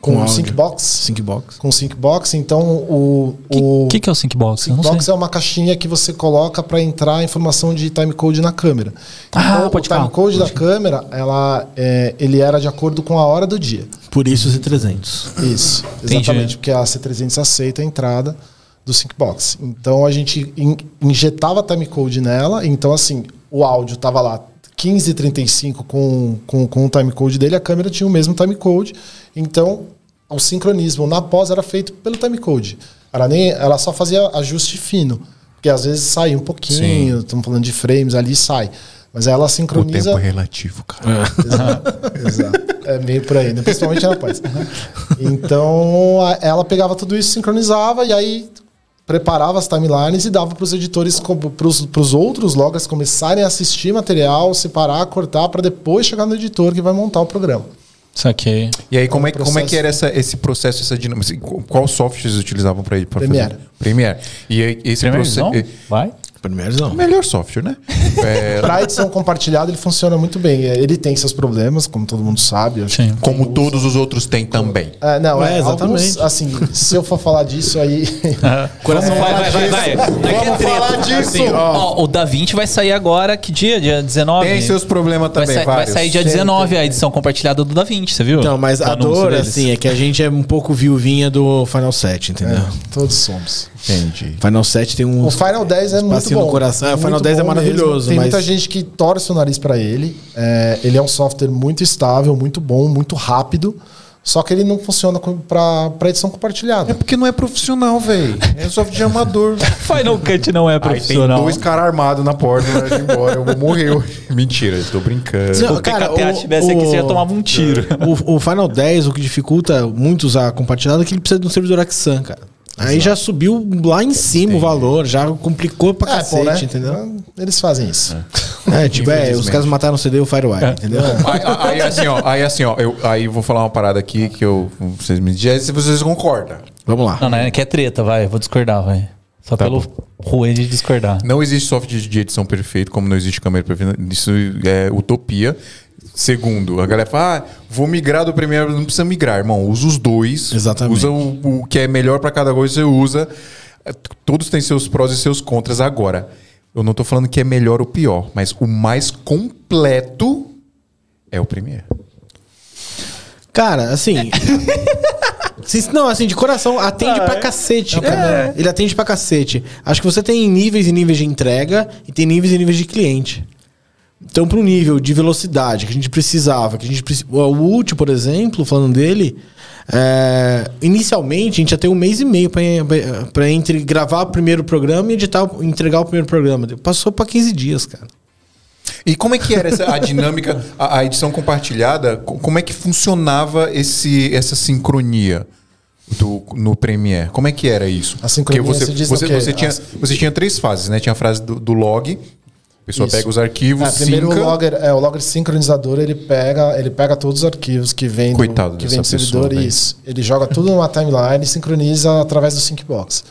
com, Com áudio. Syncbox Syncbox. com Syncbox, então o, O o que, que é o Syncbox? Syncbox é uma caixinha que você coloca para entrar a informação de timecode na câmera. Ah, Então, pode o timecode da câmera, ela, é, ele era de acordo com a hora do dia. Por isso os 300. Isso, Entendi. exatamente, porque a C300 aceita a entrada do Syncbox. Então a gente in- injetava timecode nela, então assim, o áudio tava lá 1535 com, com, com o timecode dele, a câmera tinha o mesmo timecode, então o sincronismo na pós era feito pelo timecode. Ela, nem, ela só fazia ajuste fino. Porque às vezes sai um pouquinho, estamos falando de frames ali sai. Mas ela O sincroniza. tempo é relativo, cara. Exato, exato. É meio por aí, né? principalmente na paz. Então, ela pegava tudo isso, sincronizava e aí preparava as timelines e dava para os editores, para os outros loggers começarem a assistir material, separar, cortar, para depois chegar no editor que vai montar o programa. Saquei. E aí, como é, como é que era essa, esse processo, essa dinâmica? Assim, qu- Qual software vocês utilizavam para fazer? Premiere. Premiere. E aí, esse Primeiro, processo. Vai? Primeiro não. O melhor software, né? É, Para edição compartilhada, ele funciona muito bem. Ele tem seus problemas, como todo mundo sabe. Sim. como todos os outros têm também. É, não, É, é, exatamente. exatamente. assim, se eu for falar disso aí. Coração vai, vai, vai, vai. É é Vamos falar disso. Assim, ó, o Da Vinci vai sair agora, que dia? Dia 19? Tem seus problemas vai, também, sair, vai sair dia 19 a edição compartilhada do Da Vinci, você viu? Não, mas a dor, deles. assim, é que a gente é um pouco viuvinha do Final 7, entendeu? É, todos somos. Entendi. Final 7 tem um. O Final 10 é muito espacinho bom. no coração. É, o Final Muito 10 é maravilhoso, mesmo. Tem mas- muita gente que torce o nariz pra ele. É, ele é um software muito estável, muito bom, muito rápido. Só que ele não funciona pra edição É compartilhada. porque não é profissional, velho. É software de amador. Final Cut não é Aí tem profissional. dois caras armados na porta ir embora. Eu vou morrer hoje. Mentira, eu tô brincando. Se o PKTA tivesse aqui, você ia tomar um tiro. O, o Final 10, o que dificulta muito usar compartilhado é que ele precisa de um servidor Axan, cara. Aí já subiu lá em cima o valor, já complicou pra É, pô, cacete, né? entendeu? Eles fazem isso. É, tipo, é, os caras mataram o CD e o Firewire, entendeu? Aí, aí, assim, ó, aí assim, ó, eu aí vou falar uma parada aqui que eu. Vocês me dizem se vocês concordam. Vamos lá. Não, não, é que é treta, vai. Vou discordar, vai. Só Tá pelo ruim de discordar. Não existe software de edição perfeito, como não existe câmera perfeita. Isso é utopia. Segundo, a galera fala, ah, vou migrar do Premiere, não precisa migrar, irmão. Usa os dois. Exatamente. Usa o, o que é melhor para cada coisa, você usa. É, Todos têm seus prós e seus contras. Agora, eu não tô falando que é melhor ou pior, mas o mais completo é o Premiere. Cara, assim. se- Não, assim, de coração, atende pra cacete. cara. Ele atende pra cacete. Acho que você tem níveis e níveis de entrega e tem níveis e níveis de cliente. Então, para um nível de velocidade que a gente precisava, que a gente precis- o Ult, por exemplo, falando dele, é, inicialmente a gente ia ter um mês e meio para entre gravar o primeiro programa e editar, o- entregar o primeiro programa. Passou para 15 dias, cara. E como é que era essa, a dinâmica, a, a edição compartilhada? co- Como é que funcionava esse, essa sincronia do, no Premiere? Como é que era isso? A sincronia, Porque você, você você, o você tinha, você tinha três fases, né? Tinha a frase do, do log, a pessoa Isso. pega os arquivos, É, primeiro sinca, o logger, é, o logger sincronizador, ele pega, ele pega todos os arquivos que vem do, Coitado que dessa vem do servidor pessoa, e isso. Ele joga tudo numa timeline e sincroniza através do syncbox.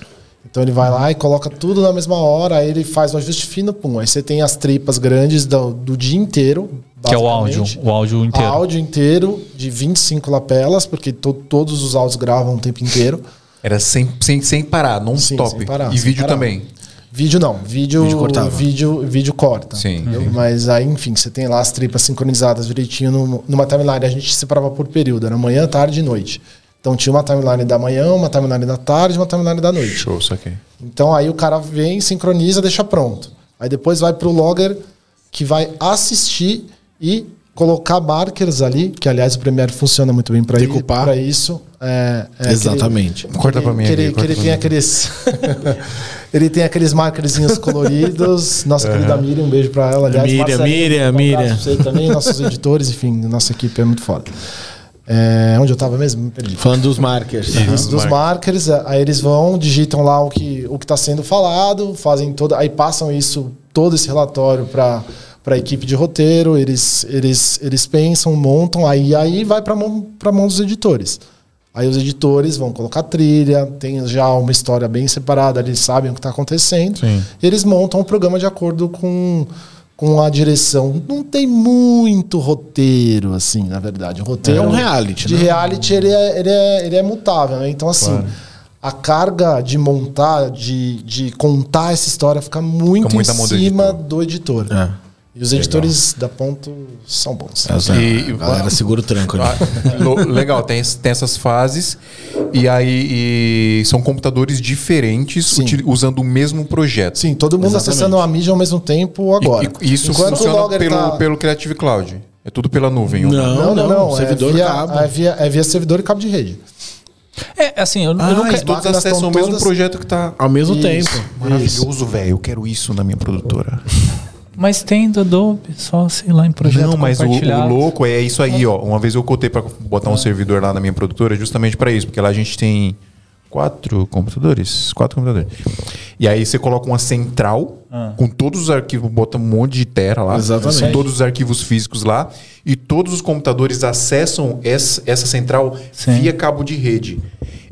Então ele vai lá e coloca tudo na mesma hora, aí ele faz um ajuste fino, pum. Aí você tem as tripas grandes do, do dia inteiro. Que é o áudio. O áudio inteiro. Áudio inteiro de 25 lapelas, porque to- todos os áudios gravam o tempo inteiro. era sem, sem, sem parar, não Sim, stop. sem parar, e sem vídeo parar. também. Vídeo não, vídeo Vídeo cortava. vídeo, vídeo corta. Sim, sim. Mas aí, enfim, você tem lá as tripas sincronizadas direitinho no- numa timeline. A gente separava por período, era manhã, tarde e noite. Então tinha uma timeline da manhã, uma timeline da tarde e uma timeline da noite. Show, isso aqui. Então aí o cara vem, sincroniza, deixa pronto. Aí depois vai pro logger que vai assistir e colocar markers ali, que aliás o Premiere funciona muito bem para isso. É, é Exatamente. aquele- Corta pra mim Que aqui, ele, que ele tem mim. aqueles. ele tem aqueles markerzinhos coloridos. Nossa querida Miriam, um beijo pra ela. Aliás, Miriam, Miriam, um Miriam. Você também, nossos editores, enfim, nossa equipe é muito foda. É, onde eu tava mesmo? Perdi. Falando dos markers. Dos, dos markers, aí eles vão, digitam lá o que o que está sendo falado, fazem toda, aí passam isso, todo esse relatório para para a equipe de roteiro, eles, eles, eles pensam, montam, aí, aí vai para mão, para mão dos editores. Aí os editores vão colocar trilha, tem já uma história bem separada, eles sabem o que está acontecendo. Sim. Eles montam o programa de acordo com, com a direção. Não tem muito roteiro, assim, na verdade. O roteiro É um reality, De né? reality, ele é, ele é, ele é mutável, né? Então, assim, a carga de montar, de, de contar essa história fica muito Fica muito em cima editor. do editor. É. E os editores da ponto são bons. E- a galera segura o tranco. né? Legal, tem, tem essas fases e aí e são computadores diferentes util- usando o mesmo projeto. Sim, todo mundo Exatamente. acessando a mídia ao mesmo tempo agora. E, e isso Enquanto funciona pelo, tá- pelo Creative Cloud. É tudo pela nuvem. Não. Não, não, não. servidor é via, cabo. É via, é via servidor e cabo de rede. É, assim, eu, eu Ah, nunca. e todos acessam o mesmo todas- projeto que tá Ao mesmo Isso. tempo. maravilhoso, velho. Eu quero isso na minha produtora. Mas tem do Adobe, só sei lá, em projeto Não, mas o, o louco é isso aí, ó. Uma vez eu cotei pra botar um servidor lá na minha produtora justamente pra isso, porque lá a gente tem quatro computadores, quatro computadores. E aí você coloca uma central com todos os arquivos, bota um monte de tera lá, Exatamente. com todos os arquivos físicos lá, e todos os computadores acessam essa, essa central Sim. via cabo de rede.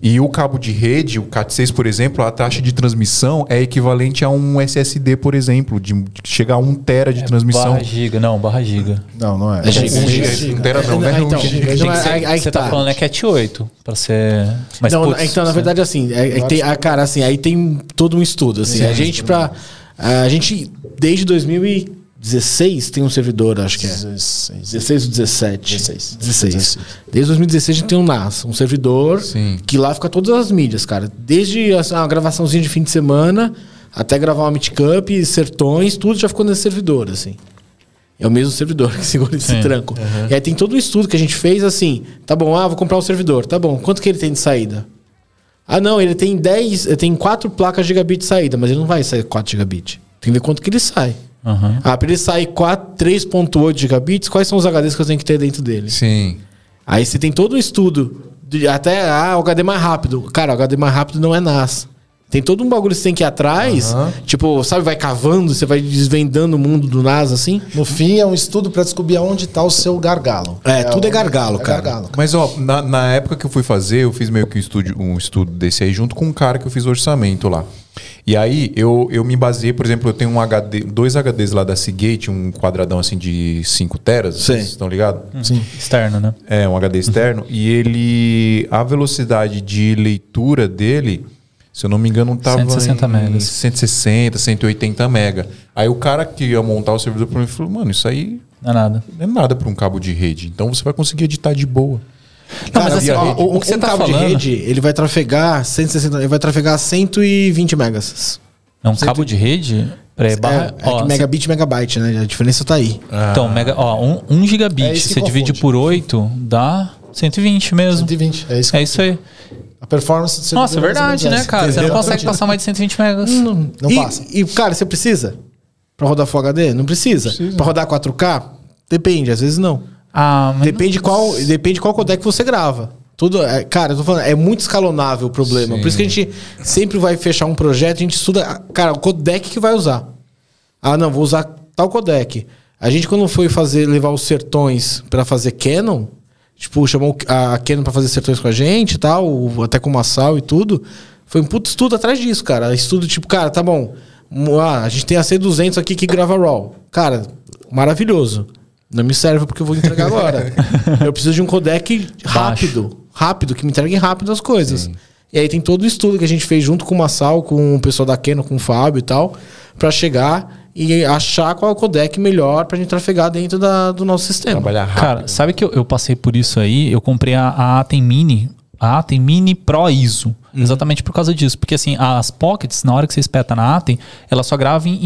E o cabo de rede, o CAT6, por exemplo, a taxa de transmissão é equivalente a um SSD, por exemplo, de, de chegar a 1 tera de transmissão. Barra giga, não, barra giga. Não, não é. É giga, Um giga. giga, um tera não, É, né? Então, que é- ser- aí- aí você tá, tá. falando é Cat 8, pra ser... Mas, não, putz, então, na verdade, assim, é, é tem, ah, cara, assim, aí tem todo um estudo. Assim, a gente, pra. A gente, desde 2016, tem um servidor, acho que é. 16. 16 ou 17? 16. 16. Desde 2016 a gente tem um NAS, um servidor Sim. que lá fica todas as mídias, cara. Desde a, a gravaçãozinha de fim de semana até gravar uma Meet Cup, sertões, tudo já ficou nesse servidor, assim. É o mesmo servidor que segura esse Sim. tranco. E aí tem todo um estudo que a gente fez assim, tá bom, ah, vou comprar um servidor, tá bom, quanto que ele tem de saída? Ah, não, ele tem 10, ele tem 4 placas gigabit de saída, mas ele não vai sair 4 gigabit. Tem que ver quanto que ele sai. Aham. Ah, pra ele sair 4 3.8 gigabits, quais são os HDs que eu tenho que ter dentro dele? Sim. Aí você tem todo um estudo. de- até ah, o HD mais rápido. Cara, o HD mais rápido não é NAS. Tem todo um bagulho que você tem que ir atrás. Tipo, sabe, vai cavando, você vai desvendando o mundo do NAS assim. No fim, é um estudo para descobrir onde está o seu gargalo. É, tudo é gargalo, cara. gargalo. Mas, ó, na, na época que eu fui fazer, eu fiz meio que um estudo, um estudo desse aí, junto com um cara que eu fiz o orçamento lá. E aí, eu, eu me baseei, por exemplo, eu tenho um HD, dois HDs lá da Seagate, um quadradão assim de 5 teras, Sim. vocês estão ligados? Sim. Externo, né? É, um HD externo. E ele. A velocidade de leitura dele, se eu não me engano, tava 160 em megas. 160, 180 mega. Aí o cara que ia montar o servidor pra mim falou, mano, isso aí Não é nada. não é nada para um cabo de rede. Então você vai conseguir editar de boa. Não, mas assim, ó, o, o que você um tá cabo falando... de rede, ele vai trafegar 160, ele vai trafegar 120 megas. É um cabo de rede... Peraí, barra, é, é ó, que megabit megabyte, né? A diferença tá aí. Então, mega, ó, um, um É gigabit, que você divide por 8, dá 120 mesmo. 120. É isso. É isso aí. A performance do servidor Nossa, é verdade, né, cara? Você não Entendeu? consegue passar mais de 120 megas. Não e, passa. E, cara, você precisa? Pra rodar Full HD? Não precisa. Pra rodar 4K? Depende, às vezes não. Ah, mas Depende qual, depende qual codec você grava. Tudo, é, cara, eu tô falando, é muito escalonável o problema. Por isso que a gente sempre vai fechar um projeto, a gente estuda, cara, o codec que vai usar. Ah, não, vou usar tal codec. A gente, quando foi fazer, levar os sertões pra fazer Canon, tipo, chamou a Canon pra fazer sertões com a gente e tal, o- até com uma sal e tudo. Foi um puto estudo atrás disso, cara. Estudo tipo, cara, tá bom. Ah, a gente tem a C200 aqui que grava RAW. Cara, maravilhoso. Não me serve porque eu vou entregar agora. eu preciso de um codec rápido. Rápido, que me entregue rápido as coisas. E aí tem todo o estudo que a gente fez junto com o Massal, com o pessoal da Canon, com o Fábio e tal, pra chegar e achar qual é o codec melhor pra gente trafegar dentro da- do nosso sistema. Trabalhar rápido. Cara, sabe que eu, eu passei por isso aí? Eu comprei a, a Atem Mini, a Atem Mini Pro ISO. Exatamente por causa disso. Porque assim, as pockets, na hora que você espeta na Atem, ela só grava em,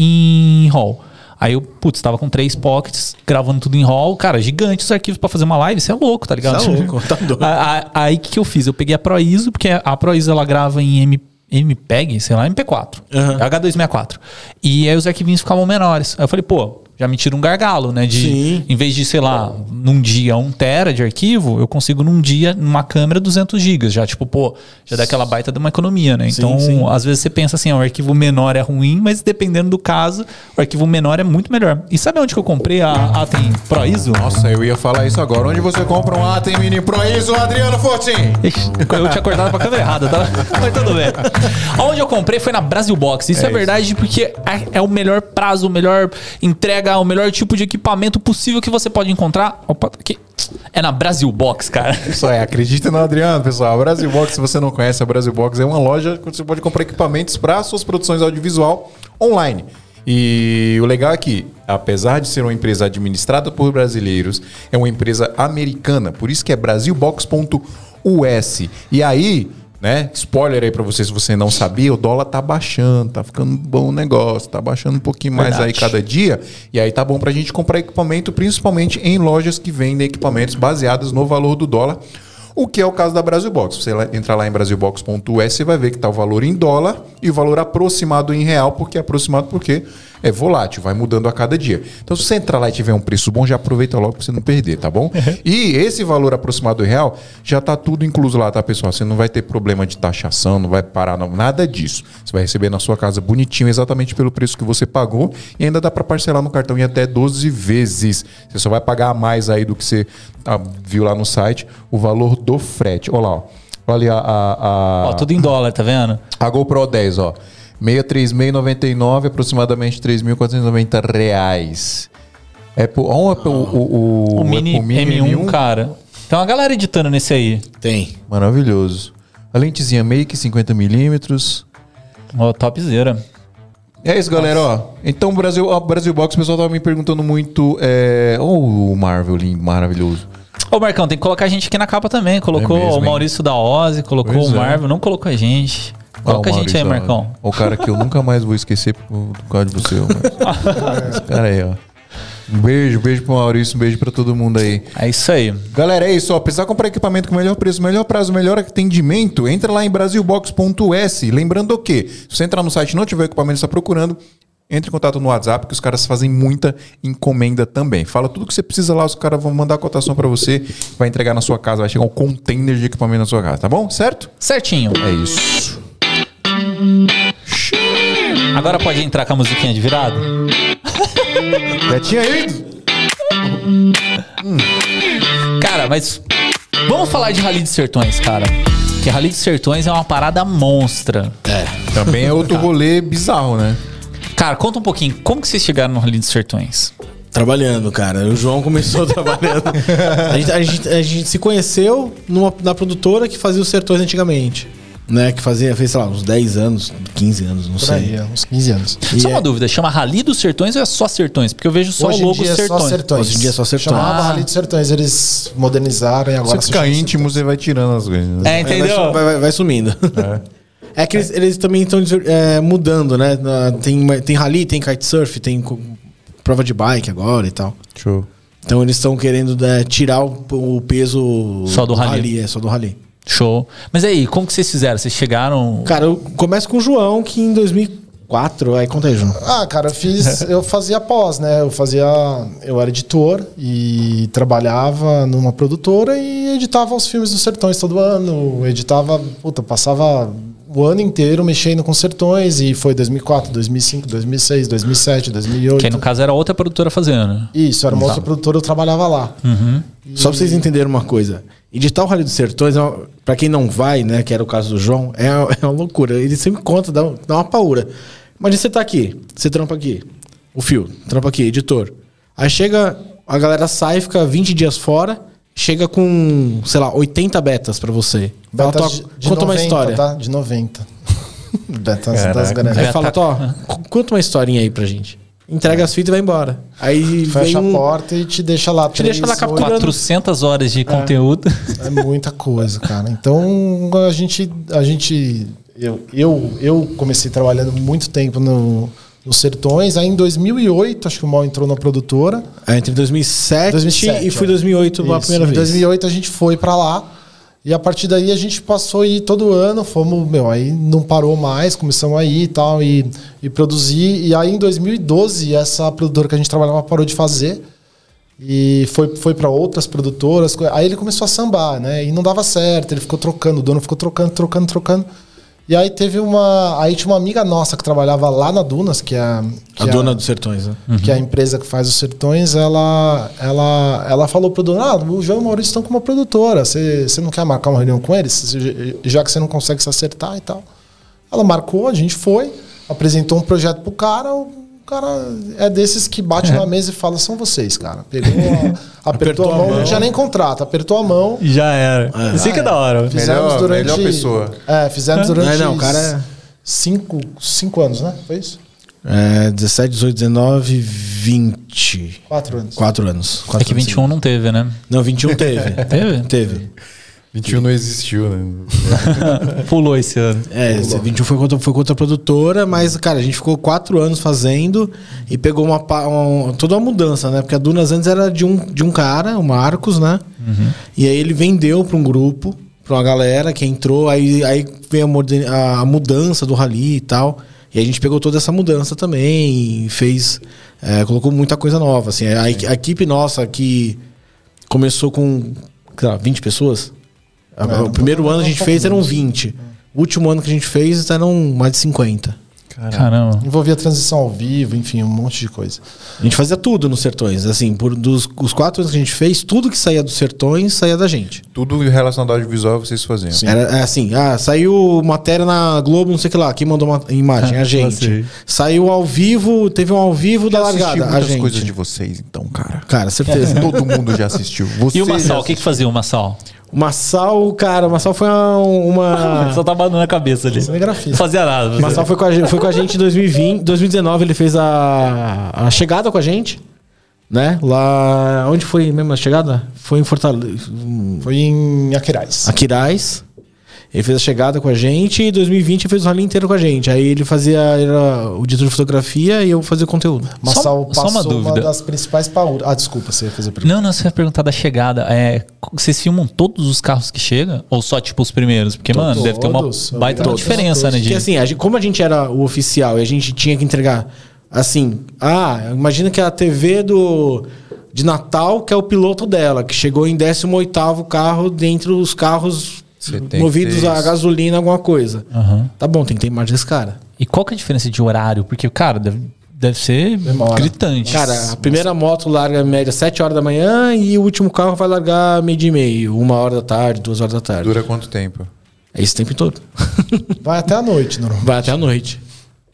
em RAW. Aí eu, putz, tava com três pockets, gravando tudo em RAW. Cara, gigantes os arquivos pra fazer uma live. Isso é louco, tá ligado? Isso é louco, tá doido. Aí o que, que eu fiz? Eu peguei a Pro ISO, porque a Pro ISO ela grava em M, MPEG, sei lá, MP4. Aham. H264. E aí os arquivinhos ficavam menores. Aí eu falei, pô, já me tira um gargalo, né? De, Sim. Em vez de, sei lá, num dia um tera de arquivo, eu consigo num dia, numa câmera, 200 gigas. Já, tipo, pô, já dá aquela baita de uma economia, né? Sim, Então, sim. às vezes você pensa assim, ó, o arquivo menor é ruim, mas dependendo do caso, o arquivo menor é muito melhor. E sabe onde que eu comprei a Atem Pro ISO? Nossa, eu ia falar isso agora. Onde você compra um Atem Mini Pro ISO, Adriano Fortin? Eu tinha acordado pra câmera errada, tá? Mas tudo bem. Onde eu comprei foi na Brasil Box. Isso é, É isso. verdade porque é, é o melhor prazo, o melhor entrega, o melhor tipo de equipamento possível que você pode encontrar. Opa, aqui. É na Brasil Box, cara. Isso aí, acredita no Adriano, pessoal. A Brasil Box, se você não conhece, a Brasil Box é uma loja que você pode comprar equipamentos para suas produções audiovisual online. E o legal é que, apesar de ser uma empresa administrada por brasileiros, é uma empresa americana. Por isso que é brasilbox.us. E aí, né? Spoiler aí para você, se você não sabia, o dólar tá baixando, tá ficando bom o negócio, tá baixando um pouquinho mais Verdade. aí cada dia. E aí tá bom pra gente comprar equipamento, principalmente em lojas que vendem equipamentos baseados no valor do dólar. O que é o caso da Brasil Box. Você entrar lá em brasilbox.us, você vai ver que está o valor em dólar e o valor aproximado em real, porque é aproximado porque é volátil, vai mudando a cada dia. Então, se você entrar lá e tiver um preço bom, já aproveita logo para você não perder, tá bom? e esse valor aproximado em real já tá tudo incluso lá, tá, pessoal? Você não vai ter problema de taxação, não vai parar, não, nada disso. Você vai receber na sua casa bonitinho, exatamente pelo preço que você pagou, e ainda dá para parcelar no cartão em até 12 vezes. Você só vai pagar a mais aí do que você ah, viu lá no site, o valor do frete. Olha lá, ó. Olha a, a, a- Ó, tudo em dólar, tá vendo? a GoPro 10, ó. 63699, aproximadamente 3.490 reais. É por, ó, é por- o, o, O, Mini, Apple M1, cara. Tem uma galera editando nesse aí. Tem. Maravilhoso. A lentezinha Make 50mm. Ó, topzera. É isso, galera, ó. Então, o Brasil, ó, Brasil Box, o pessoal tava me perguntando muito. É... Oh, o Marvel lindo, maravilhoso. Ô, Marcão, tem que colocar a gente aqui na capa também. Colocou É mesmo, o hein? Maurício da Ozzy, colocou Pois o é. Marvel, não colocou a gente. Coloca o a gente aí, Marcão. O cara que eu nunca mais vou esquecer por, causa de você, Maurício. Esse cara aí, ó. Um beijo, beijo pro Maurício, um beijo pra todo mundo aí. É isso aí. Galera, é isso. Ó, precisar comprar equipamento com melhor preço, melhor prazo, melhor atendimento, entra lá em brasilbox.us. Lembrando o quê? Se você entrar no site e não tiver o equipamento que você está procurando, entre em contato no WhatsApp, que os caras fazem muita encomenda também. Fala tudo que você precisa lá, os caras vão mandar a cotação para você, vai entregar na sua casa, vai chegar um container de equipamento na sua casa, tá bom? Certo? Certinho. É isso. Agora pode entrar com a musiquinha de virado? Já tinha ido? Cara, mas vamos falar de Rally de Sertões, cara. Que Rally de Sertões é uma parada monstra. Também é outro rolê bizarro, né? Cara, conta um pouquinho, como que vocês chegaram no Rally de Sertões? Trabalhando, cara. O João começou trabalhando. A gente, a gente- a gente se conheceu numa, na produtora que fazia os sertões antigamente. Né? Que fazia, fez, sei lá, uns 10 anos, 15 anos, não Por sei. aí, é, uns 15 anos. E só é- uma dúvida, chama Rally dos Sertões ou é só Sertões? Porque eu vejo só Hoje o logo dia é Sertões. só Sertões. Hoje em dia é só Sertões. Chamava Ah. Rally de Sertões. Eles modernizaram e agora Você se fica chama íntimo, você vai tirando as coisas. né? É, entendeu? vai, vai- vai sumindo. É, que eles, eles também estão é, mudando, né? Tem, tem rally, tem kitesurf, tem prova de bike agora e tal. Show. Então eles estão querendo né, tirar o, o peso Só do rally. É, só do rally. Show. Mas aí, como que vocês fizeram? Vocês chegaram. Cara, eu começo com o João, que em 2004... Aí, conta aí, João. Ah, cara, eu fiz. eu fazia pós, né? Eu fazia. Eu era editor e trabalhava numa produtora e editava os filmes dos sertões todo ano. Editava. Puta, passava o ano inteiro mexendo com sertões e foi 2004, 2005, 2006, 2007, 2008. Que aí, no caso era outra produtora fazendo. né? Isso, era uma outra produtora, eu trabalhava lá. Só pra vocês entenderem uma coisa. Editar o Rally dos Sertões, é pra quem não vai, né, que era o caso do João, é, é uma loucura. Ele sempre conta, dá, dá uma paura. Imagina você tá aqui, você trampa aqui, o fio, trampa aqui, editor. Aí chega, a galera sai, fica 20 dias fora, chega com, sei lá, 80 betas pra você. Fala, Betas "Tó, de, de conta 90, uma história. Tá? De 90. Betas das Caraca. grandes. Aí fala, Tó, conta uma historinha aí pra gente. Entrega as fitas e vai embora. Aí Fecha vem a porta e te deixa lá. Te deixa lá três, capturando. oito. 400 horas de conteúdo. É muita coisa, cara. Então a gente, a gente, eu, eu, eu comecei trabalhando muito tempo no, nos Sertões. Aí em 2008 acho que o Mal entrou na produtora. É, entre 2007, 2007, e fui é. 2008 a Isso. primeira em vez. 2008 a gente foi pra lá. E a partir daí a gente passou a ir todo ano, fomos, meu, aí não parou mais, começamos a ir e tal, e, e produzir. E aí em 2012, essa produtora que a gente trabalhava parou de fazer e foi, foi para outras produtoras. Aí ele começou a sambar, né? E não dava certo, ele ficou trocando, o dono ficou trocando, trocando, trocando. E aí teve uma. Aí tinha uma amiga nossa que trabalhava lá na Dunas, que é a. que A é dona dos sertões, né? que é a empresa que faz os sertões, ela, ela, ela falou pro dono, ah, o João e o Maurício estão com uma produtora, você você não quer marcar uma reunião com eles, já que você não consegue se acertar e tal. Ela marcou, a gente foi, apresentou um projeto pro cara, o cara é desses que bate na mesa e fala, são vocês, cara. Pegou, a- apertou, a mão, não tinha nem contrato, apertou a mão. Já era. Isso aí que é da hora. Fizemos Melhor- durante. melhor pessoa. É, fizemos durante. Não, não, o cara é- Cinco, cinco anos, né? Foi isso? É, 17, 18, 19, 20. Quatro anos. Quatro anos. É Quatro que anos 21 não teve, né? Não, 21 teve. Teve? teve. 21 não existiu, né? Pulou esse ano. É, esse 21 foi contra, foi contra a produtora, mas, cara, a gente ficou quatro anos fazendo e pegou uma, pa- um- toda uma mudança, né? Porque a Dunas antes era de um, de um cara, o Marcos, né? E aí ele vendeu para um grupo, para uma galera que entrou, aí, aí veio a, a- mudança do rally e tal. E a gente pegou toda essa mudança também e fez. é, colocou muita coisa nova. Assim, a, a equipe nossa que começou com sei lá, 20 pessoas. É, o primeiro ano a gente fez eram menos. 20. O último ano que a gente fez eram mais de 50. Caramba. Envolvia transição ao vivo, enfim, um monte de coisa. A gente fazia tudo nos Sertões. Assim, por dos os quatro anos que a gente fez, tudo que saía dos Sertões saía da gente. Tudo relacionado ao audiovisual vocês faziam. Sim. Era é assim, ah, saiu matéria na Globo, não sei o que lá, quem mandou uma imagem? A gente. Saiu ao vivo, teve um ao vivo da largada. A muitas gente. coisas de vocês, então, cara. Cara, certeza. Todo mundo já assistiu. Você E o Massal? O que, que fazia o Massal? O Massal, cara, Massal foi uma. uma... Só tava na cabeça ali. Cinegrafia. Não fazia nada. Massal foi com, a gente, foi com a gente em 2020. 2019 ele fez a, a chegada com a gente. Né? Lá. Onde foi mesmo a chegada? Foi em Fortaleza. Foi em Aquiraz. Aquiraz. Ele fez a chegada com a gente e em 2020 ele fez o rally inteiro com a gente. Aí ele fazia era o diretor de fotografia e eu fazia o conteúdo. Massal Só- só uma passou uma, dúvida. das principais pauras. Ah, desculpa, você ia fazer a pergunta. Não, não, você ia perguntar da chegada. É, vocês filmam todos os carros que chegam? Ou só, tipo, os primeiros? Porque, mano, deve ter uma Todos. baita Todos. diferença, né? Porque De... assim, a gente- como a gente era o oficial e a gente tinha que entregar assim, ah, imagina que a TV do de Natal, que é o piloto dela, que chegou em 18º carro dentre os carros movidos a isso. gasolina, alguma coisa. Aham. Tá bom, tem que ter imagem desse cara. E qual que é a diferença de horário? Porque, cara, deve, deve ser Demora. gritante. Cara, a primeira moto larga em média 7 horas da manhã e o último carro vai largar meio dia e meio, uma hora da tarde, duas horas da tarde. Dura quanto tempo? É esse tempo todo. Vai até a noite, normalmente. Vai até a noite.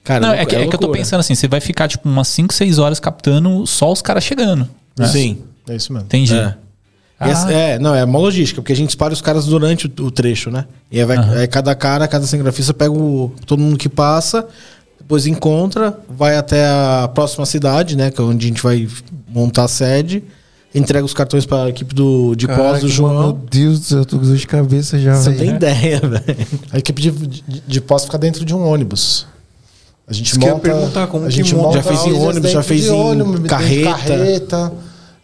Cara, Não, louco- é que, é que eu tô pensando assim, você vai ficar, tipo, umas 5, 6 horas captando só os caras chegando. né? Sim. É isso mesmo. Entendi. É. Ah. Essa- é, não, é uma logística, porque a gente espalha os caras durante o, o trecho, né? E aí, vai, aí cada cara, cada cinegrafista pega o, todo mundo que passa, depois encontra, vai até a próxima cidade, né? Que é onde a gente vai montar a sede, entrega os cartões para a equipe do, de pós do Meu João. Deus do céu, eu tô com dor de cabeça já, Você tem ideia, velho. A equipe de, de, de pós fica dentro de um ônibus. A gente Isso que eu ia monta. perguntar, como a que gente monta? monta Já fez em ônibus, já fez em ônibus, carreta. carreta.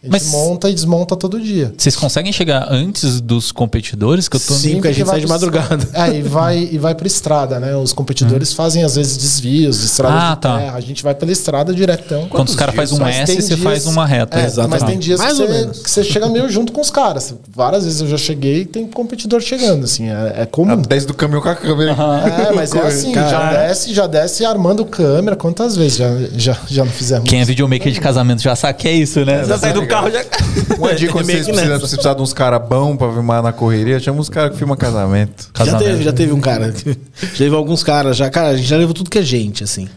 A gente Mas- monta e desmonta todo dia. Vocês conseguem chegar antes dos competidores? Que eu tô... Sim, porque a gente sai de madrugada. É, e vai, e vai pra estrada, né? Os competidores fazem, às vezes, desvios de estrada Ah, de tá. terra. A gente vai pela estrada diretão. Quando os caras fazem um Mas S, você dias- faz uma reta. É, Exatamente. mas tem dias Mais que ou você, que você chega meio junto com os caras. Várias vezes eu já cheguei e tem competidor chegando, assim. É, é comum. 10 do caminhão com a câmera. É, mas é assim, já desce, já desce armando câmera. Quantas vezes já, já, já não fizemos? Quem é videomaker de casamento já sabe que é isso, né? já sai do carro, já... Uma dica quando meio vocês que precisam, nessa. você precisar de uns caras bons pra filmar na correria, chama uns caras que filmam casamento. Já Casamento. teve, já teve um cara. já teve alguns caras, já, cara, a gente já levou tudo que é gente, assim.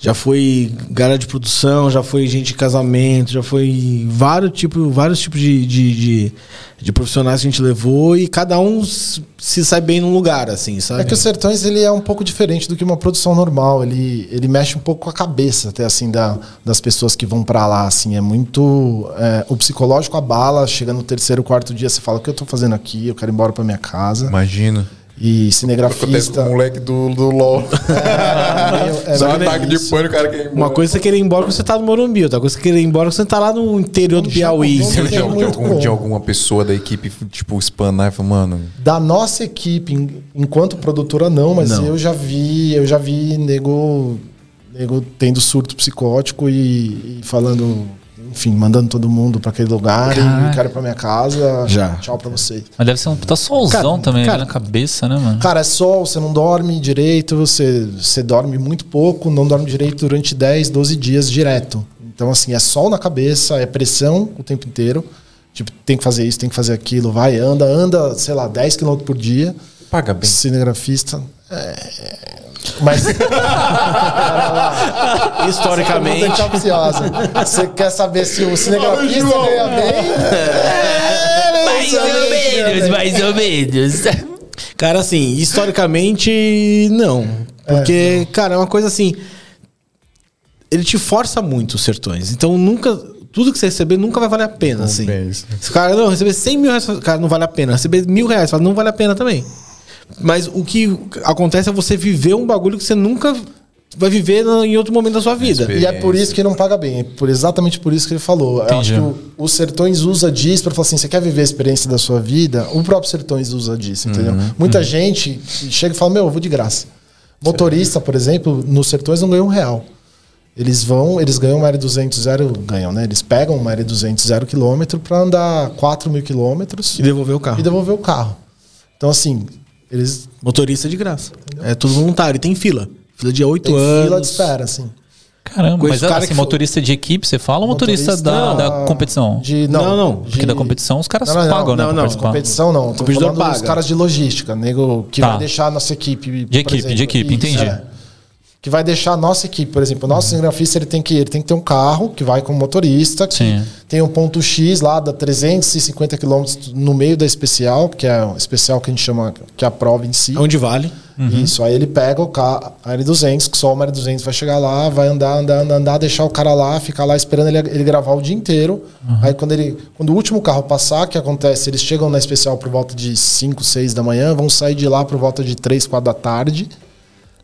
Já foi galera de produção, já foi gente de casamento, já foi vários tipos, vários tipos de, de, de, de profissionais que a gente levou e cada um se sai bem num lugar, assim, sabe? É que o Sertões ele é um pouco diferente do que uma produção normal. Ele, ele mexe um pouco com a cabeça, até assim, da, das pessoas que vão pra lá. Assim, é muito. é, o psicológico abala. Chega no terceiro, quarto dia, você fala: o que eu tô fazendo aqui? Eu quero ir embora pra minha casa. Imagina. E cinegrafista. com o moleque do, do LOL. é Só um ataque de pânico, o cara quer ir Uma coisa é você querer ir embora quando você tá no Morumbi, outra coisa é você querer ir embora quando você tá lá no interior do Piauí. não De, algum, de alguma pessoa da equipe, tipo, espanar e falar, mano, Da nossa equipe, enquanto produtora, não, mas Não. eu já vi, eu já vi nego, nego tendo surto psicótico e, e falando, enfim, mandando todo mundo pra aquele lugar Caraca. e quero ir pra minha casa. Já. Tchau pra vocês. Mas deve ser um puta solzão Cara, também cara- na cabeça, né, mano? Cara, é sol, você não dorme direito, você, você dorme muito pouco, não dorme direito durante 10, 12 dias direto. Então, assim, é sol na cabeça, é pressão o tempo inteiro. Tipo, tem que fazer isso, tem que fazer aquilo, vai, anda, anda, sei lá, 10 km por dia. paga bem. Cinegrafista. É... Mas. Historicamente. Você quer saber se o cinegrafista ganha bem? É, Mais ou menos, mais ou menos. Cara, assim, historicamente, não. Porque, cara, é uma coisa assim. Ele te força muito os sertões. Então, nunca. Tudo que você receber nunca vai valer a pena, assim. bem isso. Se o cara, não, receber 100 mil reais, cara, não vale a pena. Receber mil reais, fala, não vale a pena também. Mas o que acontece é você viver um bagulho que você nunca vai viver em outro momento da sua vida. E é por isso que não paga bem. É por, exatamente por isso que ele falou. Eu Entendi. acho que o, o Sertões usa disso para falar assim: você quer viver a experiência da sua vida? O próprio Sertões usa disso, entendeu? Muita gente chega e fala: meu, eu vou de graça. Motorista, por exemplo, nos Sertões não ganha um real. Eles vão, eles ganham uma R200 zero, ganham, né? Eles pegam uma R200 zero quilômetro para andar 4 mil quilômetros E devolver o carro. e devolver o carro. Então, assim, eles Motorista de graça. É tudo voluntário. E tem fila. Fila de 8 têm anos. fila de espera, assim. Caramba, Com mas esse cara assim, que foi- motorista de equipe, você fala ou motorista, da, da competição? De, Não, não. Porque da competição os caras Não, não, não, pagam, né? não, pra não, participar. Competição não, tô Competidor falando dos paga. caras de logística, nego que Tá. vai deixar a nossa equipe. De equipe, de equipe, entendi. Que vai deixar a nossa equipe, por exemplo, o nosso cinegrafista ele tem que ele tem que ter um carro que vai com motorista, que Sim. tem um ponto X lá, dá 350 quilômetros no meio da especial, que é o especial que a gente chama, que é a prova em si. Onde vale. Isso, aí ele pega o carro, a L200, que só uma L200 vai chegar lá, vai andar, andar, andar, andar, deixar o cara lá, ficar lá esperando ele, ele gravar o dia inteiro. Aí quando ele, quando o último carro passar, o que acontece? Eles chegam na especial por volta de 5, 6 da manhã, vão sair de lá por volta de 3, 4 da tarde.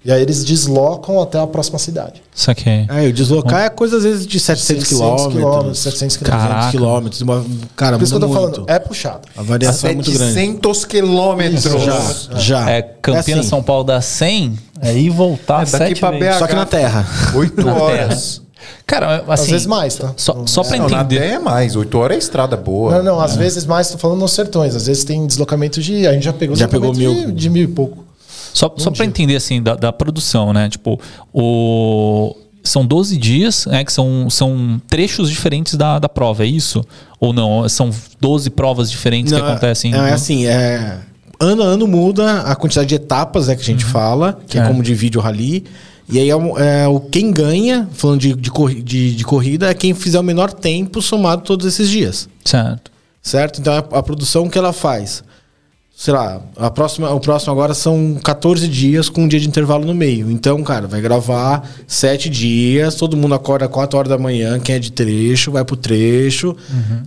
E aí eles deslocam até a próxima cidade. Saquei. É, o deslocar é coisa às vezes de 700 quilômetros, quilômetros. 700 Caraca. quilômetros. quilômetros. Uma- Cara, Por isso que eu tô muito. falando, é puxado. A variação é muito grande. 700 quilômetros. Já, já. É Campinas, assim, São Paulo dá 100, aí voltar É, daqui sete pra. BH. Só que na terra. 8 Na horas. Cara, Às assim, vezes mais, tá? só, só pra Não, na entender. terra é mais. 8 horas é estrada boa. Não, não, às vezes mais, tô falando nos sertões. Às vezes tem deslocamento de. A gente já pegou Já pegou mil. De, de mil e pouco. Só, só pra entender, assim, da, da produção, né? Tipo, o... São 12 dias, né? Que são, são trechos diferentes da, da prova, é isso? Ou não? São 12 provas diferentes que Não, acontecem? É, é assim, é. Ano a ano muda a quantidade de etapas né, que a gente fala, que é, É. como divide o rally. E aí é, é o quem ganha, falando de, de, de- de corrida, é quem fizer o menor tempo somado todos esses dias. Certo. Certo? Então a, a produção que ela faz. Sei lá, a próxima, o próximo agora são 14 dias com um dia de intervalo no meio. Então, cara, vai gravar 7 dias, todo mundo acorda 4 horas da manhã, quem é de trecho, vai pro trecho,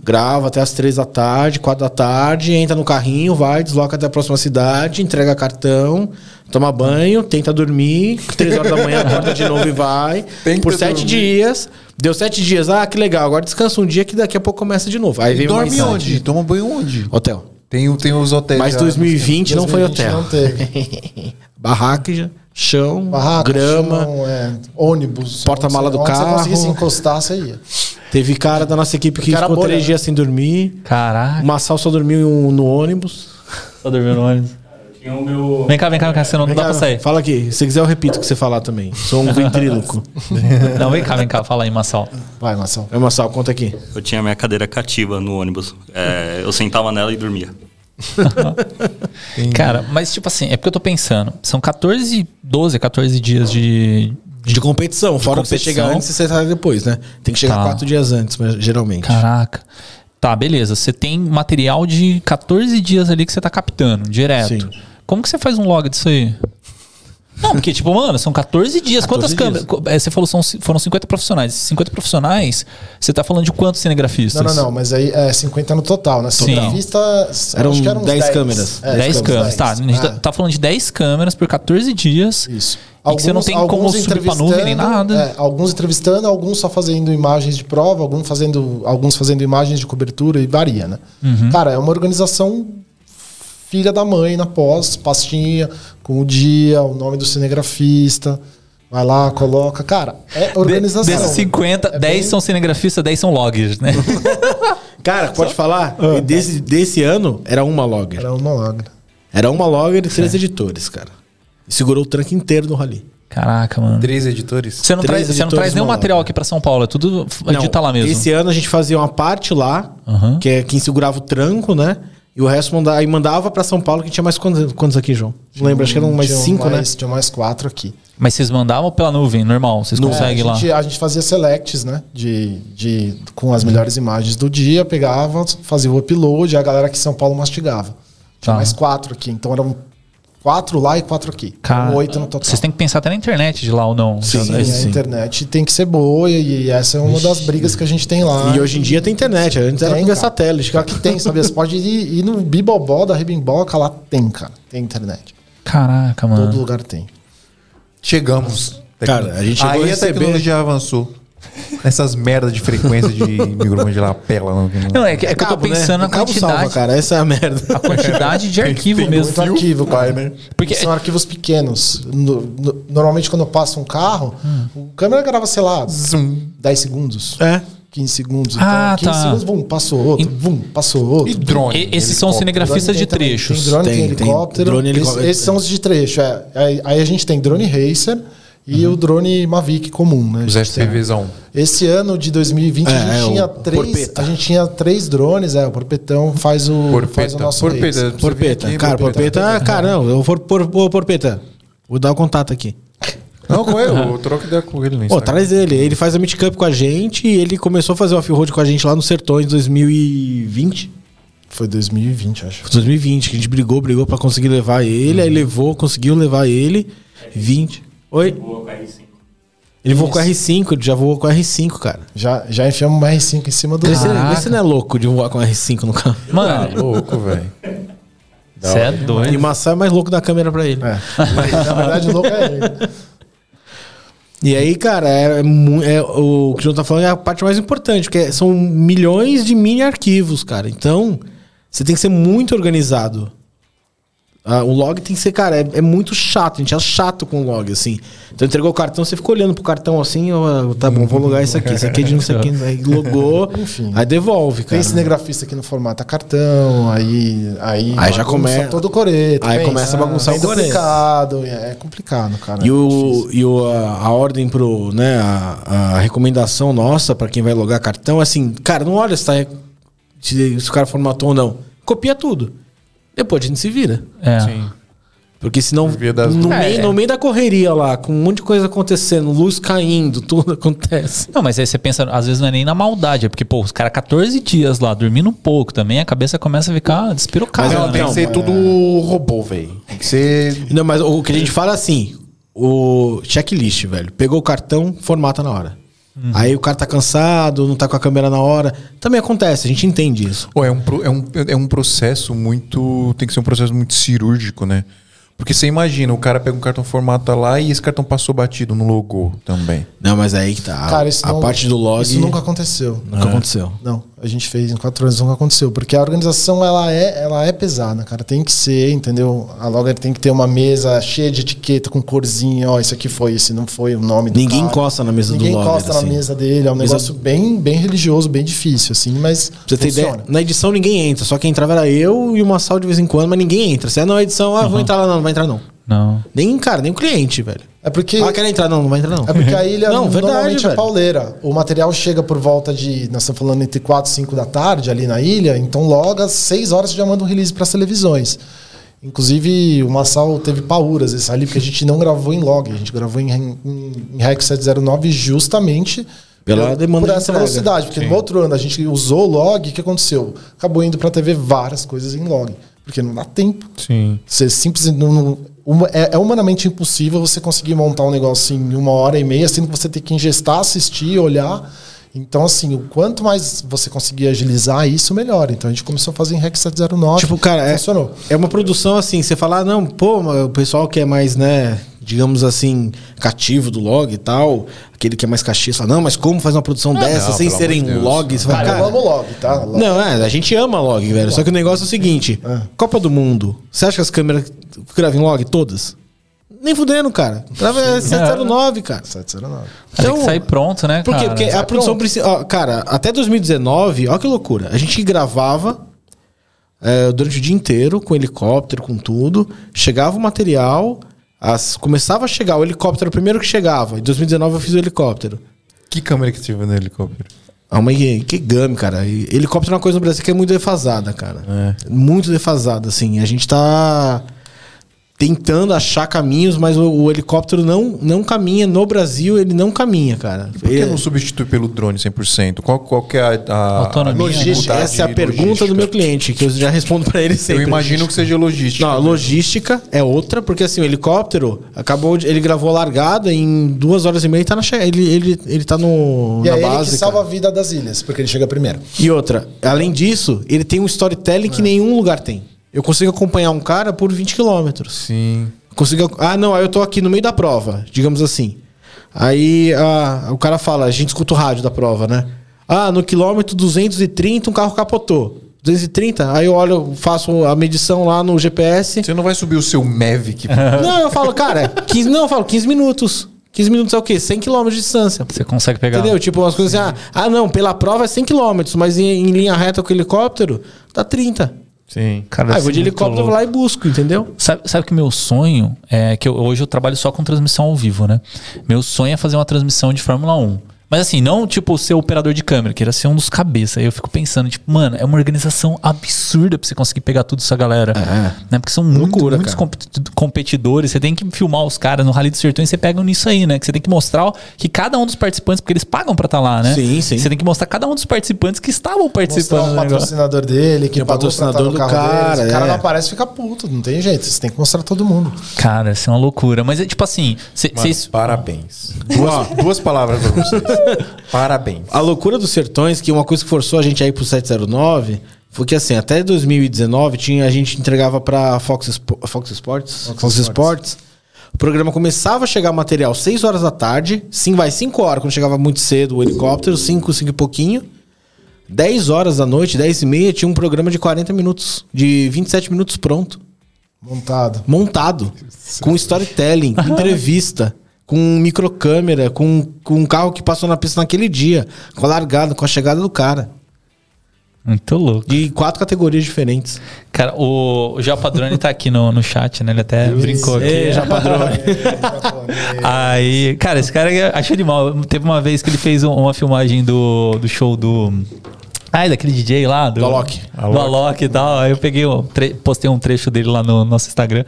grava até as 3 da tarde, 4 da tarde, entra no carrinho, vai, desloca até a próxima cidade, entrega cartão, toma banho, tenta dormir, 3 horas da manhã acorda de novo e vai. Tenta por 7 dormir. dias. Deu 7 dias, ah, que legal, agora descansa um dia que daqui a pouco começa de novo. Aí E vem dorme onde? Toma banho onde? Hotel. Tem, tem os hotéis. Mas já. 2020 não foi 2020 hotel. Não teve. Barraca, já- chão, Barraca, grama. chão, é, ônibus. Porta-mala do onde carro. Você conseguisse encostar, você ia. Teve cara da nossa equipe que ficou três né? dias sem dormir. Caraca. O Massal só dormiu no, ônibus. Só dormindo no ônibus. Tinha o meu. Vem cá, vem cá, vem cá, senão não dá cá, pra sair. Fala aqui. Se quiser, eu repito o que você falar também. Sou um ventríloco. Não, vem cá, vem cá, fala aí, Massal. Vai, Marcelo. É, Massal, conta aqui. Eu tinha minha cadeira cativa no ônibus. É, eu sentava nela e dormia. Cara, mas tipo assim, é porque eu tô pensando, são 14, 12, 14 dias de. De competição. Fora que você competição. chega antes e você sai depois, né? Tem que chegar Tá. quatro dias antes, mas geralmente. Caraca. Tá, beleza. Você tem material de 14 dias ali que você tá captando, direto. Sim. Como que você faz um log disso aí? Não, porque, tipo, mano, são 14 dias. 14 Quantas câmeras? É, Você falou são, foram 50 profissionais. Esses 50 profissionais, você tá falando de quantos cinegrafistas? Não, não, não, mas aí é 50 no total, né? Sim. Cinegrafista, Eram acho que eram uns 10 câmeras. É, 10 ficamos câmeras, tá. A gente É. tá, falando de 10 câmeras por 14 dias. Isso. E que você não tem como subir pra nuvem nem nada. é, alguns entrevistando, alguns só fazendo imagens de prova, alguns fazendo, alguns fazendo imagens de cobertura e varia, né? Uhum. Cara, é uma organização filha da mãe na pós, pastinha, com o dia, o nome do cinegrafista. Vai lá, coloca. Cara, é De- organização. desses 50, É 10 bem- são cinegrafistas, 10 são loggers, né? Cara, pode falar? Ah. Desse, desse ano, era uma logger. Era uma logra. Era uma logger e três editores, cara. E segurou o tranco inteiro no rally. Caraca, mano. Três editores. Você não, Três traz, você não editores traz nenhum material aqui pra São Paulo, é tudo Não, edita lá mesmo. Esse ano a gente fazia uma parte lá, Aham. que é quem segurava o tranco, né? E o resto mandava, aí mandava pra São Paulo, que tinha mais quantos, quantos aqui, João? Não lembro, acho que eram mais Tinha cinco, mais, né? Tinha mais quatro aqui. Mas vocês mandavam pela nuvem, normal, vocês É, conseguem a, lá. gente, a gente fazia selects, né? De, de, com as melhores imagens do dia, pegava, fazia o upload, a galera aqui em São Paulo mastigava. Tinha Tá. mais quatro aqui, então eram quatro lá e quatro aqui. Cara, Eram oito no total. Vocês têm que pensar até na internet de lá ou não. Sim, Já- E a sim. internet tem que ser boa, e, e essa é uma das brigas que a gente tem lá. E hoje em dia tem internet, antes era cara. satélite. Pior que tem, sabe? Você pode ir, ir no Bibobó da Ribimboca, lá tem, cara. Tem internet. Caraca, Todo mano. lugar tem. Chegamos. Cara, a gente chegou Aí a a tecnologia avançou. Nessas merdas de frequência de microfone de lapela. Não, Não, é que, é que eu tô Cabo, né? pensando O na cabo quantidade. salva, cara. Essa é a merda. A quantidade de arquivo mesmo. Muito arquivo, cara. né? Porque- São arquivos pequenos. No- no- normalmente, quando passa um carro, o câmera grava, sei lá, 10 segundos. É. 15 segundos. Ah, 15 tá. segundos, bum, passou outro, bum, passou outro. E drone. E- esses são helicóptero. cinegrafistas de tem trechos. Tem drone, tem, Tem, tem helicóptero. drone e Esses- helicóptero. Esses, são os de trecho. É. Aí, aí a gente tem drone racer e o drone Mavic comum, né? Os FPVzão. Esse ano de 2020 a, É, gente é, tinha o três, Porpeta. a gente tinha três drones, é, o Porpetão faz o, faz o Porpeta. nosso Porpeta. Porpeta. aqui, cara, Porpeta. porpeta. cara, não. Eu for por, por, porpeta. Vou dar o contato aqui. Não, com ele. Eu troco ideia com ele no Pô, traz ele. Ele faz a Meet Cup com a gente e ele começou a fazer o off-road com a gente lá no Sertões 2020. Foi 2020, acho. Foi 2020, que a gente brigou, brigou pra conseguir levar ele, aí levou, conseguiu levar ele. 20. Oi? Ele voou com o R5, ele já voou com o R5, cara. Já, já enfiamos uma R5 em cima do Vê se, não é louco de voar com o R5 no carro. Mano, Louco, velho. você é E doido. o Massa é mais louco da câmera pra ele. É. Na verdade, o louco é ele. E aí, cara, é, mu- é- o que o João tá falando é a parte mais importante, porque são milhões de mini arquivos, cara. Então, você tem que ser muito organizado. Ah, o log tem que ser, cara, é, é muito chato. A gente é chato com o log, assim. Então entregou o cartão, você ficou olhando pro cartão assim, ó, tá bom, vou logar isso aqui. Isso aqui é de não sei quem. Aí logou, Enfim. aí devolve, cara. Tem cinegrafista que não formata cartão, aí. Aí, Aí já bagunça come- todo o coreto. Aí pensa. começa a bagunçar Vem o coreto. duplicado, É complicado, cara. E, é o, e o, a, a ordem pro, né, a, a recomendação nossa pra quem vai logar cartão é assim, cara, não olha se, tá, se, se o cara formatou ou não. Copia tudo. Depois a gente se vira. É. Sim. Porque senão, no, É. meio, no meio da correria lá, com um monte de coisa acontecendo, luz caindo, tudo acontece. Não, mas aí você pensa, às vezes não é nem na maldade, é porque, pô, os caras 14 dias lá, dormindo pouco também, a cabeça começa a ficar despirocada. Mas Não, né? tem que ser tudo robô, velho. Tem que ser. Não, mas o que a gente fala é assim, o checklist, velho. Pegou o cartão, formata na hora. Uhum. Aí o cara tá cansado, não tá com a câmera na hora. Também acontece, a gente entende isso. Pô, é um, é, um, é um processo muito. Tem que ser um processo muito cirúrgico, né? Porque você imagina, o cara pega um cartão formata lá e esse cartão passou batido no logo também. Não, mas aí que tá. A- Cara, a não- parte do log Isso nunca aconteceu. nunca aconteceu. Não, a gente fez em quatro anos, nunca aconteceu. Porque a organização, ela é, ela é pesada, cara. Tem que ser, entendeu? A logger tem que ter uma mesa cheia de etiqueta, com corzinha. Ó, isso aqui foi, esse não foi o nome do Ninguém cara. encosta na mesa do Ninguém logger, encosta assim. na mesa dele. É um Mesa- negócio bem, bem religioso, bem difícil, assim, mas você funciona. ideia, na edição ninguém entra. Só quem entrava era eu e uma sal de vez em quando, mas ninguém entra. Se é na edição, ah, vou entrar lá, não, não vai entrar não. Não. Nem, cara, nem o cliente, velho. É porque... Ah, quer entrar? Não, não vai entrar não. É porque a ilha Não, verdade, normalmente é velho. pauleira. O material chega por volta de. Nós estamos falando entre 4 e 5 da tarde ali na ilha, então logo às 6 horas você já manda um release para as televisões. Inclusive, o Massal teve pauras esse ali, porque a gente não gravou em log, a gente gravou em, em, em REC 709 justamente Pela demanda por de essa entrega. velocidade. Porque no outro ano a gente usou o log, o que aconteceu? Acabou indo para a TV várias coisas em log, porque não dá tempo. Sim. Você simplesmente não. Uma- é, é humanamente impossível você conseguir montar um negócio em uma hora e meia, sendo que você tem que ingestar, assistir, olhar. Então, assim, o quanto mais você conseguir agilizar isso, melhor. Então a gente começou a fazer em REC 709. Tipo, cara, é, funcionou. é uma produção assim, você falar, não, pô, o pessoal que é mais, né, digamos assim, cativo do log e tal, aquele que é mais caxias, fala, não, mas como fazer uma produção dessa não, sem serem de logs? Você fala, Cara, eu cara, amo log, tá? Log. Não, é, a gente ama log, velho. Só que o negócio é o seguinte: É. Copa do Mundo, você acha que as câmeras gravam log todas? Nem fudendo, cara. Grava é 709, cara. 709. Tem que sair pronto, né, Por quê? cara? Porque a produção principal. Cara, até 2019, olha que loucura. A gente gravava é, durante o dia inteiro, com helicóptero, com tudo. Chegava o material, as, começava a chegar. O helicóptero o primeiro que chegava. Em 2019 eu fiz o helicóptero. Que câmera que você no helicóptero? Ah, uma que game, cara. E helicóptero é uma coisa no Brasil que é muito defasada, cara. Muito defasada, assim. A gente tá tentando achar caminhos, mas o, o helicóptero não, não caminha. No Brasil, ele não caminha, cara. Por que Ele- não substitui pelo drone 100%? Qual, qual que é a, a Autonomia, a Logística, essa é a pergunta logística? do meu cliente, que eu já respondo pra ele sempre. Eu imagino que seja logística. Não, a logística é outra, porque assim, o helicóptero acabou de, Ele gravou a largada em duas horas e meia e tá na ele, ele, ele tá no. E na é ele base. que salva a vida das ilhas, porque ele chega primeiro. E outra, além disso, ele tem um storytelling que nenhum lugar tem. Eu consigo acompanhar um cara por 20 quilômetros. Sim. Consigo. Ah, não, aí eu tô aqui no meio da prova, digamos assim. Aí ah, o cara fala, a gente escuta o rádio da prova, né? Ah, no quilômetro 230 um carro capotou. 230, aí eu olho, faço a medição lá no GPS. Você não vai subir o seu Mavic. Não, eu falo, cara, 15, não, eu falo 15 minutos. 15 minutos é o quê? 100 km de distância. Você consegue pegar. Entendeu? Tipo, umas coisas assim, ah, ah, não, pela prova é 100 km, mas em, em linha reta com o helicóptero, dá 30. Sim. Cara, Ah, eu vou de muito helicóptero, vou lá e busco, entendeu? Sabe, sabe que meu sonho é que eu- hoje eu trabalho só com transmissão ao vivo, né? Meu sonho é fazer uma transmissão de Fórmula 1. Mas assim, não tipo ser operador de câmera, queira ser um dos cabeças. Aí eu fico pensando, tipo, mano, é uma organização absurda pra você conseguir pegar tudo essa galera. Né? Porque são muito, Loucura, muitos competidores. Você tem que filmar os caras no Rally dos Sertões, você pega nisso aí, né? Que você tem que mostrar que cada um dos participantes, porque eles pagam pra estar lá, né? Sim, sim. Você tem que mostrar cada um dos participantes que estavam Mostrar participando. o do negócio. patrocinador dele, que o pagou pra patrocinador do carro cara, deles. O cara é. não aparece e fica puto. Não tem jeito. Você tem que mostrar todo mundo. Cara, isso é uma loucura. Mas é tipo assim, cê- Mano, vocês. Parabéns. Duas, duas palavras pra vocês. Parabéns. A loucura dos sertões, que uma coisa que forçou a gente a ir pro 709, foi que assim, até 2019 tinha, a gente entregava pra Fox, Fox Sports. Fox, Sports. O programa começava a chegar material 6 horas da tarde, sim, vai 5 horas, quando chegava muito cedo o helicóptero, 5, 5 e pouquinho. 10 horas da noite, 10 e meia, tinha um programa de 40 minutos, de 27 minutos pronto. Montado. montado, com storytelling, entrevista, com microcâmera, com, com um carro que passou na pista naquele dia, com a largada, com a chegada do cara. Muito louco. De quatro categorias diferentes. Cara, o, o Japadrone tá aqui no, no chat, né? Ele até brincou aqui. Ei, Japadrone. Aí, cara, esse cara achou de mal. Teve uma vez que ele fez um- uma filmagem do, do show do. Ai, daquele DJ lá. Do, Do Alok. Do Alok e tal. Aí eu peguei, postei um trecho dele lá no nosso Instagram.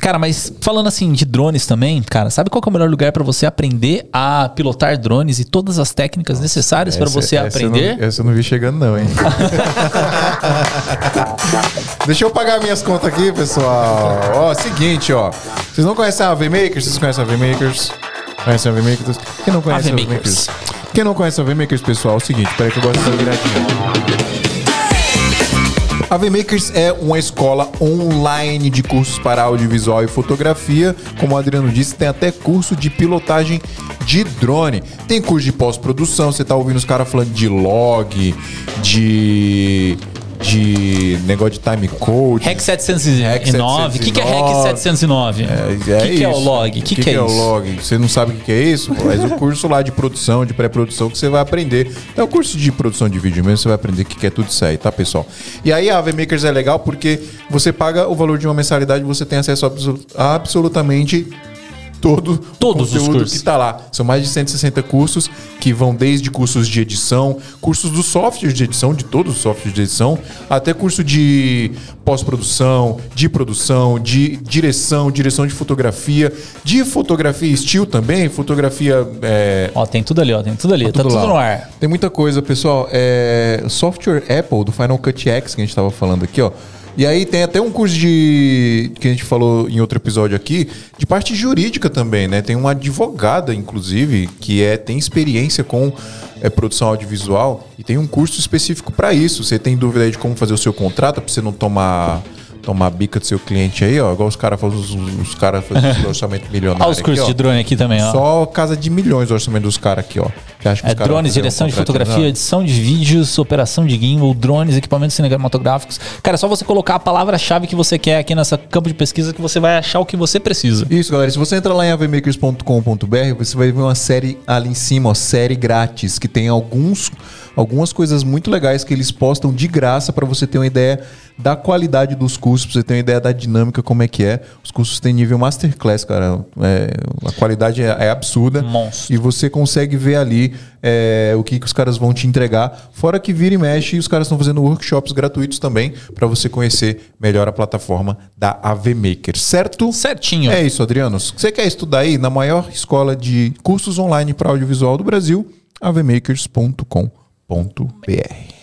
Cara, mas falando assim de drones também, cara, sabe qual é o melhor lugar pra você aprender a pilotar drones e todas as técnicas necessárias pra Essa- você essa eu aprender? não- essa eu não vi chegando, não, hein? Deixa eu pagar minhas contas aqui, pessoal. Ó, seguinte, ó. Vocês não conhecem a AV Makers? Vocês conhecem a AV Makers? Conhecem a AV Makers? Quem não conhece a AV AV Makers? Quem não conhece a AV Makers, pessoal, é o seguinte. Peraí que eu gosto dessa viradinha. A VMakers é uma escola online de cursos para audiovisual e fotografia. Como o Adriano disse, tem até curso de pilotagem de drone. Tem curso de pós-produção, você tá ouvindo os caras falando de log, de. De negócio de time code. REC 709. O que, que é REC 709? É, O que, que é o log? O que, que, é, o isso? log? Você não sabe o que, que é isso? Faz o curso lá de produção, de pré-produção que você vai aprender. É o curso de produção de vídeo mesmo, você vai aprender o que, que é tudo isso aí, tá, pessoal? E aí a AV Makers é legal porque você paga o valor de uma mensalidade e você tem acesso a absolutamente todo Todos o os conteúdo que tá lá. São mais de 160 cursos que vão desde cursos de edição, cursos dos softwares de edição, de todos os softwares de edição, até curso de pós-produção, de produção, de direção, direção de fotografia, de fotografia estilo também, fotografia é, Ó, tem tudo ali, ó. Tem tudo ali. Tá tudo lá. no ar. Tem muita coisa, pessoal. É, software Apple do Final Cut X que a gente estava falando aqui, ó. E aí tem até um curso de que a gente falou em outro episódio aqui de parte jurídica também, né? Tem uma advogada, inclusive, que é tem experiência com é, produção audiovisual e tem um curso específico para isso. Você tem dúvida aí de como fazer o seu contrato para você não tomar tomar a bica do seu cliente aí, ó. Igual os caras fazem os, os caras fazem orçamento milionário. Olha os cursos de drone aqui também, ó. Só casa de milhões o orçamento dos caras aqui, ó. É drones, direção de fotografia, edição de vídeos, operação de gimbal, drones, equipamentos cinematográficos. Cara, é só você colocar a palavra-chave que você quer aqui nessa campo de pesquisa que você vai achar o que você precisa. Isso, galera. Se você entrar lá em avmakers.com.br, você vai ver uma série ali em cima, ó, série grátis, que tem alguns, algumas coisas muito legais que eles postam de graça para você ter uma ideia da qualidade dos cursos, pra você ter uma ideia da dinâmica, como é que é. Os cursos têm nível masterclass, cara. É, a qualidade é, é absurda. Monstro. E você consegue ver ali é, o que, que os caras vão te entregar. Fora que vira e mexe, os caras estão fazendo workshops gratuitos também para você conhecer melhor a plataforma da AV Maker, certo? Certinho. É isso, Adriano. Se você quer estudar aí na maior escola de cursos online para audiovisual do Brasil, avmakers.com.br.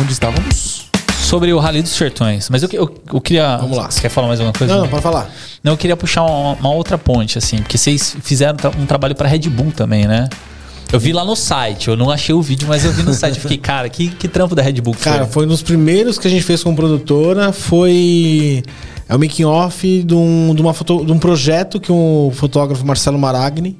Onde estávamos? Sobre o Rally dos Sertões. Mas eu, eu, eu queria. Vamos lá. Você quer falar mais alguma coisa? Não, não, pode falar. Não, eu queria puxar uma, uma outra ponte, assim, porque vocês fizeram um trabalho pra Red Bull também, né? Eu vi lá no site, eu não achei o vídeo, mas eu vi no site. Eu fiquei, cara, que, que trampo da Red Bull que Cara, foi. um dos primeiros que a gente fez como produtora. Foi. É o making off de um, de, uma foto, de um projeto que o fotógrafo Marcelo Maragni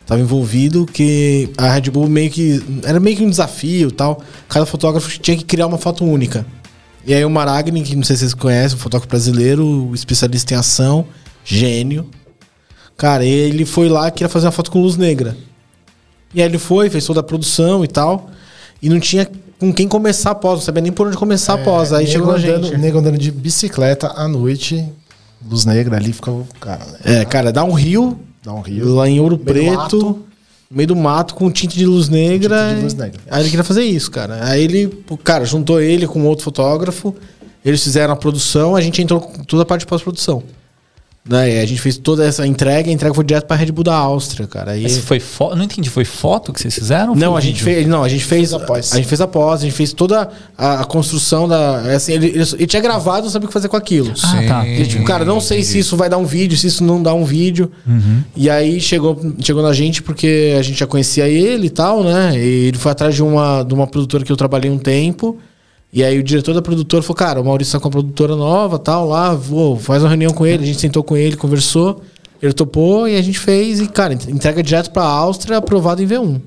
estava envolvido, que a Red Bull meio que. Era meio que um desafio e tal. Cada fotógrafo tinha que criar uma foto única. E aí o Maragni, que não sei se vocês conhecem, um fotógrafo brasileiro, especialista em ação, gênio. Cara, ele foi lá e queria fazer uma foto com luz negra. E aí ele foi, fez toda a produção e tal. E não tinha com quem começar após, não sabia nem por onde começar após. Aí nego chegou a andando, gente. nego andando de bicicleta à noite, luz negra ali, fica o cara? É, cara, dá um rio, Dá um rio. lá em Ouro Preto. No meio do mato, com tinte de luz negra. Tinte de luz negra. Aí ele queria fazer isso, cara. Aí ele, cara, juntou ele com outro fotógrafo. Eles fizeram a produção, a gente entrou com toda a parte de pós-produção. Né? E a gente fez toda essa entrega, a entrega foi direto pra Red Bull da Áustria, cara. Aí, Mas foi foto? Não entendi, foi foto que vocês fizeram? Não, a gente fez, não, a gente fez, após. a gente fez após, a gente fez toda a, a construção da, assim, ele, ele, ele tinha gravado, não sabia o que fazer com aquilo. Ah, tá. Ele, tipo, cara, não sei se isso vai dar um vídeo, se isso não dá um vídeo. Uhum. E aí chegou, chegou na gente porque a gente já conhecia ele e tal, né? E ele foi atrás de uma, de uma produtora que eu trabalhei um tempo. E aí o diretor da produtora falou, cara, o Maurício tá com uma produtora nova tal, lá, vou, faz uma reunião com ele. A gente sentou com ele, conversou. Ele topou e a gente fez. E, cara, entrega direto pra Áustria, aprovado em V1.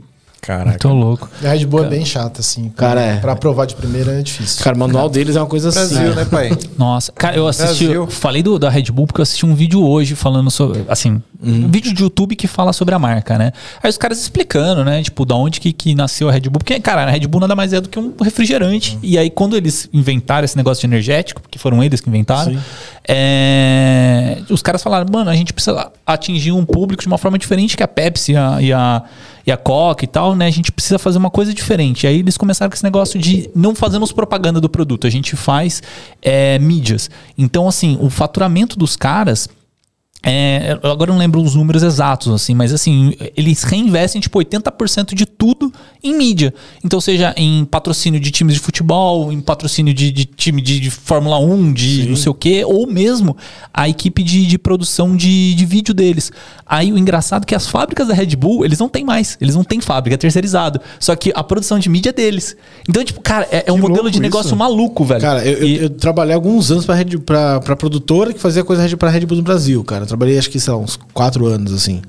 Caraca. Tô louco. A Red Bull é bem chata, assim. Cara, é. Pra provar de primeira é difícil. Cara, o manual deles é uma coisa assim. Brasil, né, pai? Nossa, cara, eu assisti. Brasil. Falei do, da Red Bull porque eu assisti um vídeo hoje falando sobre. Assim, um vídeo de YouTube que fala sobre a marca, né? Aí os caras explicando, né? Tipo, da onde que, que nasceu a Red Bull. Porque, cara, a Red Bull nada mais é do que um refrigerante. E aí, quando eles inventaram esse negócio de energético, porque foram eles que inventaram, é, os caras falaram, mano, a gente precisa atingir um público de uma forma diferente que a Pepsi e a, e a, e a Coca e tal, né? A gente precisa fazer uma coisa diferente. Aí eles começaram com esse negócio de não fazemos propaganda do produto, a gente faz é, mídias. Então, assim, o faturamento dos caras. É, eu agora eu não lembro os números exatos, assim, mas assim, eles reinvestem tipo 80% de tudo em mídia. Então, seja em patrocínio de times de futebol, em patrocínio de, de time de, de Fórmula 1, de não sei o quê, ou mesmo a equipe de, de produção de, de vídeo deles. Aí o engraçado é que as fábricas da Red Bull, eles não têm mais. Eles não têm fábrica, é terceirizado. Só que a produção de mídia é deles. Então, tipo, cara, é, é um modelo de negócio isso. maluco, velho. Cara, eu, eu- E- eu trabalhei alguns anos pra, Red, pra, pra produtora que fazia coisa pra Red Bull no Brasil, cara. Trabalhei acho que, sei lá, uns quatro anos, assim.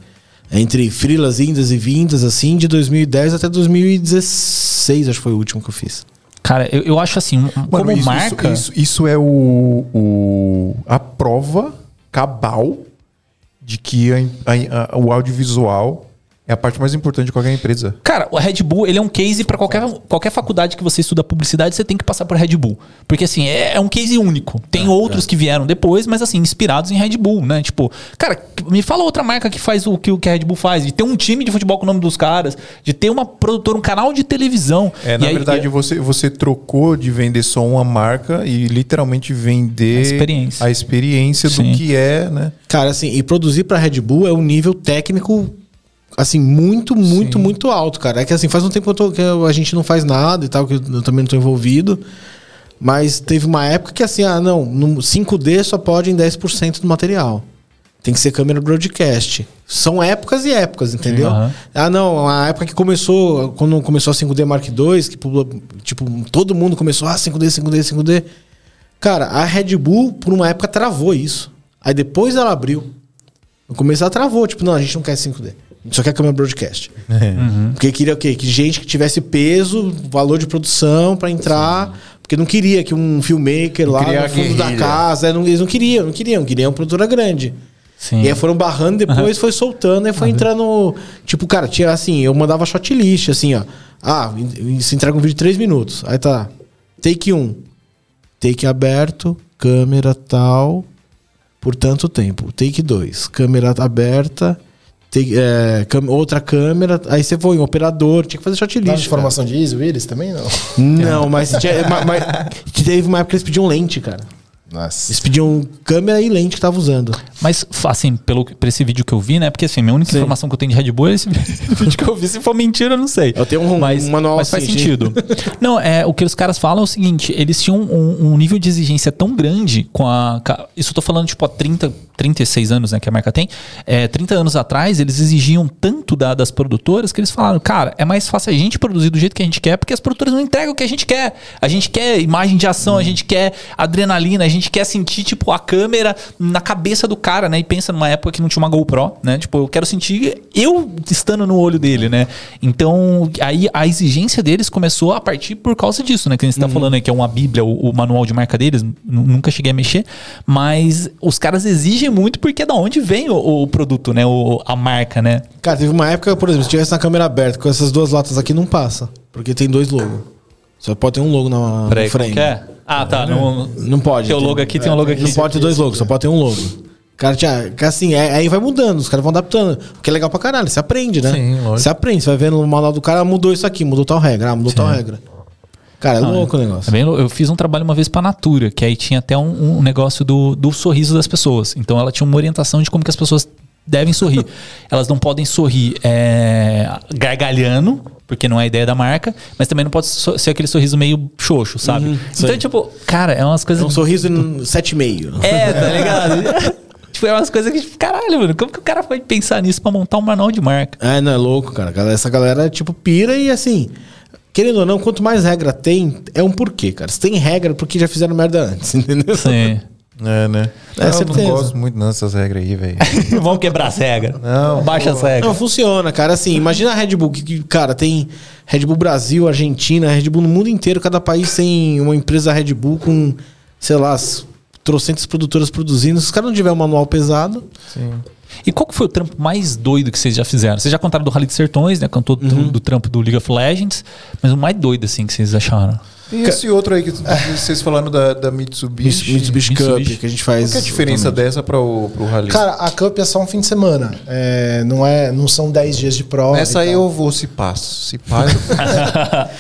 Entre frilas, indas e vindas, assim, de 2010 até 2016, acho que foi o último que eu fiz. Cara, eu, eu acho assim, um- como isso, marca. Isso, isso, isso é o, o- a prova cabal de que a- a- a- o audiovisual é a parte mais importante de qualquer empresa. Cara, o Red Bull, ele é um case pra qualquer, qualquer faculdade que você estuda publicidade, você tem que passar por Red Bull. Porque, assim, é, é um case único. Tem outros que vieram depois, mas, assim, inspirados em Red Bull, né? Tipo, cara, me fala outra marca que faz o que, o que a Red Bull faz. De ter um time de futebol com o nome dos caras, de ter uma produtora, um canal de televisão. É, E na aí- verdade, e- você, você trocou de vender só uma marca e literalmente vender A experiência. a experiência do Sim. que é, né? Cara, assim, e produzir pra Red Bull é um nível técnico, assim, muito, muito, muito alto, cara. É que, assim, faz um tempo que, tô- que a gente não faz nada e tal, que eu, também não tô envolvido. Mas teve uma época que, assim, ah, não, no 5D só pode em 10% do material. Tem que ser câmera broadcast. São épocas e épocas, entendeu? Aham. Ah, não, a época que começou, quando começou a 5D Mark II, que tipo, todo mundo começou, ah, 5D, 5D, 5D. Cara, a Red Bull, por uma época, travou isso. Aí depois ela abriu. No começo ela travou, tipo, não, a gente não quer 5D. A gente só quer câmera broadcast. Porque queria o quê? Que gente que tivesse peso, valor de produção pra entrar. Porque não queria que um filmmaker lá queria no fundo da casa. não- eles não queriam, não queriam, queriam uma produtora grande. Sim. E aí foram barrando, depois foi soltando, aí foi entrando. Tipo, cara, tinha assim, eu mandava shot list, assim, ó. Ah, se entrega um vídeo de 3 minutos. Aí tá. Take 1. Take aberto, câmera tal, por tanto tempo. Take 2. Câmera aberta, take, é, outra câmera. Aí você foi, um operador, tinha que fazer shot list. de formação de ISO, eles também não. Não, mas, tinha, ma- mas teve uma época que eles pediam lente, cara. Nossa. Eles pediam câmera e lente que tava usando. Mas, assim, pelo, por esse vídeo que eu vi, né? Porque, assim, a minha única Sim. informação que eu tenho de Red Bull é esse vídeo que eu vi. Se for mentira, eu não sei. Eu tenho um- mas, um manual Mas faz assim, sentido. não, é, o que os caras falam é o seguinte: eles tinham um, um nível de exigência tão grande com a. Isso eu tô falando, tipo, há 30, 36 anos, né? Que a marca tem. É, 30 anos atrás, eles exigiam tanto da- das produtoras que eles falaram, cara, é mais fácil a gente produzir do jeito que a gente quer, porque as produtoras não entregam o que a gente quer. A gente quer imagem de ação, a gente quer adrenalina, a gente quer sentir, tipo, a câmera na cabeça do cara, né? E pensa numa época que não tinha uma GoPro, né? Tipo, eu quero sentir eu estando no olho dele, né? Então, aí a exigência deles começou a partir por causa disso, né? Que a gente tá falando aí, que é uma bíblia, o, o manual de marca deles, nu- nunca cheguei a mexer, mas os caras exigem muito porque é da onde vem o, o produto, né? O, a marca, né? Cara, teve uma época, por exemplo, se tivesse na câmera aberta com essas duas latas aqui, não passa. Porque tem dois logos. Só pode ter um logo na, Peraí, no como frame. que é? Ah, tá. No, Não pode. Tem o logo aqui, tem um logo aqui. Não pode ter dois logos, só pode ter um logo. Cara, tinha, assim, é- aí vai mudando, os caras vão adaptando. Porque é legal pra caralho, você aprende, né? Sim, lógico. Você aprende, você vai vendo no manual do cara, ah, mudou isso aqui, mudou tal regra, ah, mudou tal regra. Cara, é louco o É negócio. bem lou- eu fiz um trabalho uma vez pra Natura, que aí tinha até um, um negócio do, do sorriso das pessoas. Então ela tinha uma orientação de como que as pessoas devem sorrir. Elas não podem sorrir é, gargalhando, porque não é a ideia da marca, mas também não pode so- ser aquele sorriso meio xoxo, sabe? Uhum, então, sei. tipo, cara, é umas É coisas. um sorriso em 7,5. É, tá ligado? tipo, é umas coisas que, tipo, caralho, mano, como que o cara pode pensar nisso pra montar um manual de marca? É, não, é louco, cara. Essa galera, tipo, pira e assim. Querendo ou não, quanto mais regra tem, é um porquê, cara. Se tem regra, é porque já fizeram merda antes, entendeu? Sim. É, né? É, eu certeza. não gosto muito não dessas regras aí, velho. Vamos quebrar as regras. Não, Baixa as regras. Não, funciona, cara. Assim, imagina a Red Bull, que, que, cara, tem Red Bull Brasil, Argentina, Red Bull no mundo inteiro. Cada país tem uma empresa Red Bull com, sei lá, as trocentas produtoras produzindo. Se os caras não tiver um manual pesado, Sim. E qual que foi o trampo mais doido que vocês já fizeram? Vocês já contaram do Rally de Sertões, né? Contou do, Uhum. do trampo do League of Legends, mas o mais doido, assim, que vocês acharam? Tem esse outro aí que tu- vocês falando da, da Mitsubishi. Mitsubishi, Mitsubishi. Cup, que a gente faz. Qual que é a diferença atualmente. dessa para o Rally? Cara, a Cup é só um fim de semana. É, não, é, não são 10 dias de prova. Nessa e aí eu vou se passo. Se passo.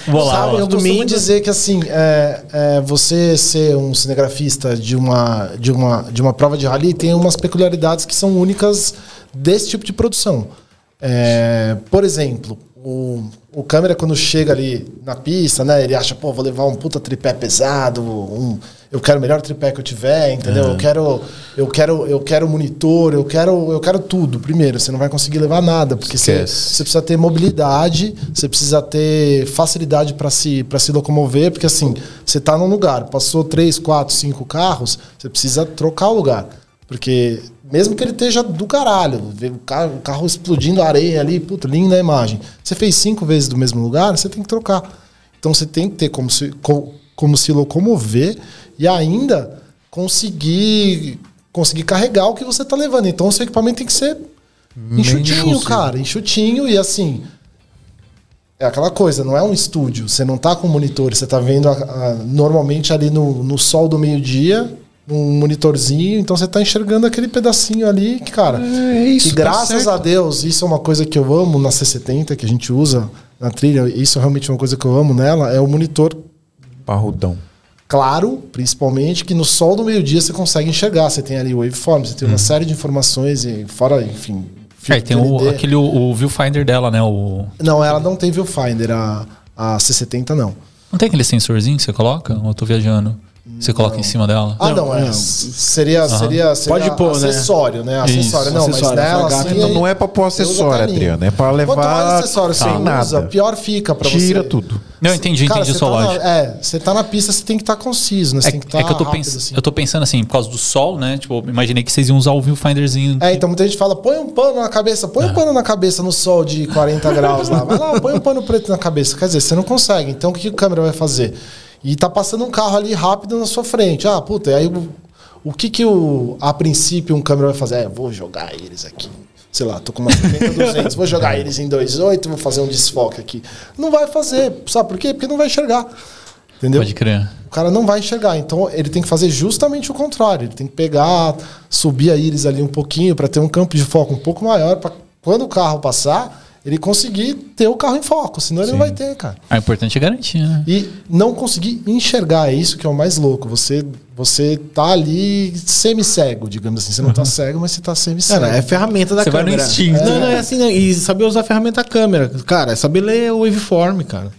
Vou lá, Sabe, vou lá. eu costumo Domingo. dizer que assim, é, é, você ser um cinegrafista de uma, de, uma, de uma prova de rally tem umas peculiaridades que são únicas desse tipo de produção. É, por exemplo, o, o câmera quando chega ali na pista, né, ele acha, pô, vou levar um puta tripé pesado, um, eu quero o melhor tripé que eu tiver, entendeu? Eu quero eu quero eu quero monitor, eu quero eu quero tudo. Primeiro, você não vai conseguir levar nada, porque você, você precisa ter mobilidade, você precisa ter facilidade para se, pra se locomover, porque assim, você está num lugar, passou três, quatro, cinco carros, você precisa trocar o lugar. Porque mesmo que ele esteja do caralho, o carro, o carro explodindo a areia ali, puta, linda a imagem. Você fez cinco vezes do mesmo lugar, você tem que trocar. Então você tem que ter como se, co- como se locomover e ainda conseguir conseguir carregar o que você está levando. Então o seu equipamento tem que ser enxutinho, cara, enxutinho e assim. É aquela coisa, não é um estúdio. Você não tá com monitor, você tá vendo a- a- normalmente ali no, no sol do meio-dia, um monitorzinho, então você tá enxergando aquele pedacinho ali que, cara. É isso, e tá graças certo. a Deus, isso é uma coisa que eu amo na C70, que a gente usa na trilha, isso é realmente uma coisa que eu amo nela, é o monitor Parrudão. claro, principalmente, que no sol do meio-dia você consegue enxergar. Você tem ali o waveform, você tem uma série de informações, e fora, enfim. É, tem o, aquele o, o viewfinder dela, né? O, Não, ela não tem viewfinder, a, a C70 não. não tem aquele sensorzinho que você coloca? Ou eu tô viajando? Você coloca em cima dela? Ah, não, Não, é. não. Seria, seria, seria Pode pôr, né? acessório, né? Acessório, Isso, não, acessório, mas nela, assim, Então não é pra pôr acessório. Adriano. É pra Quanto mais levar acessório você sem usa, nada. pior fica pra Tira você. tudo. Não, eu entendi, Cara, entendi sua tá lógica. Na, é, você tá na pista, você tem que estar conciso, né? Você É, tem que é estar que eu tô, rápido, pens- assim. eu tô pensando assim, por causa do sol, né? Tipo, imaginei que vocês iam usar o viewfinderzinho. É, então muita gente fala, põe um pano na cabeça, põe um pano na cabeça no sol de 40 graus lá. Vai lá, põe um pano preto na cabeça. Quer dizer, você não consegue. Então o que o câmera vai fazer? E tá passando um carro ali rápido na sua frente. Ah, puta, e aí o, o que que o, a princípio um câmera vai fazer? É, vou jogar eles aqui. Sei lá, tô com uma 70 200, vou jogar eles em 2.8, vou fazer um desfoque aqui. Não vai fazer. Sabe por quê? Porque não vai enxergar. Entendeu? Pode crer. O cara não vai enxergar. Então ele tem que fazer justamente o contrário. Ele tem que pegar, subir a íris ali um pouquinho para ter um campo de foco um pouco maior para quando o carro passar, ele conseguir ter o carro em foco. Senão ele não vai ter, cara. Ah, O importante é garantir, né? E não conseguir enxergar, é isso que é o mais louco. Você você tá ali semi-cego, digamos assim. Você não tá cego, mas você tá semi-cego. Cara, é ferramenta da Você vai no câmera. instinto. Não, não é assim, não. E saber usar a ferramenta da câmera. Cara, é saber ler o waveform, cara.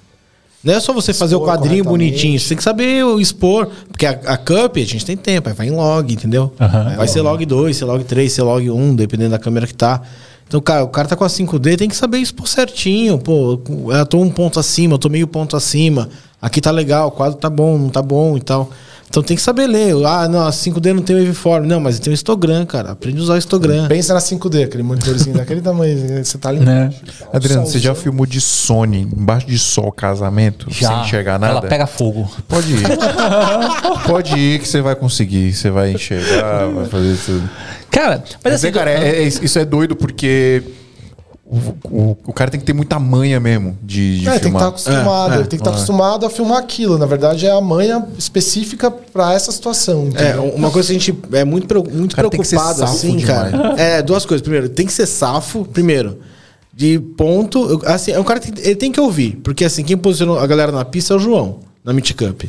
Não é só você fazer o Expor quadrinho bonitinho. Você tem que saber expor. Porque a, a cup, a gente tem tempo. Aí vai em log, entendeu? Aham. Vai ser log 2, ser log 3, ser log 1, dependendo da câmera que tá. Então, cara, o cara tá com a 5D, tem que saber expor certinho. Pô, eu tô um ponto acima, eu tô meio ponto acima. Aqui tá legal, o quadro tá bom, não tá bom e tal. Então tem que saber ler. Ah, não, a 5D não tem waveform. Não, mas tem o histogram, cara. Aprende a usar o histogram. Pensa na 5D, aquele monitorzinho daquele tamanho. Você tá ali. Né? Adriano, você já filmou de Sony, embaixo de sol, casamento, sem enxergar nada? Ela pega fogo. Pode ir. Pode ir que você vai conseguir. Você vai enxergar, vai fazer tudo. Cara, mas, Mas, assim, é, cara, é- é- isso é doido porque o, o- o cara tem que ter muita manha mesmo de, de É, tem que filmar. estar acostumado, É, é. ele tem que estar acostumado a filmar aquilo. Na verdade, é a manha específica pra essa situação. É, entendeu? uma coisa que a gente é muito, muito cara preocupado, assim, demais. cara. É, duas coisas. Primeiro, tem que ser safo, primeiro. De ponto. Assim, é um cara que ele tem que ouvir. Porque assim, quem posicionou a galera na pista é o João, na Meet Cup.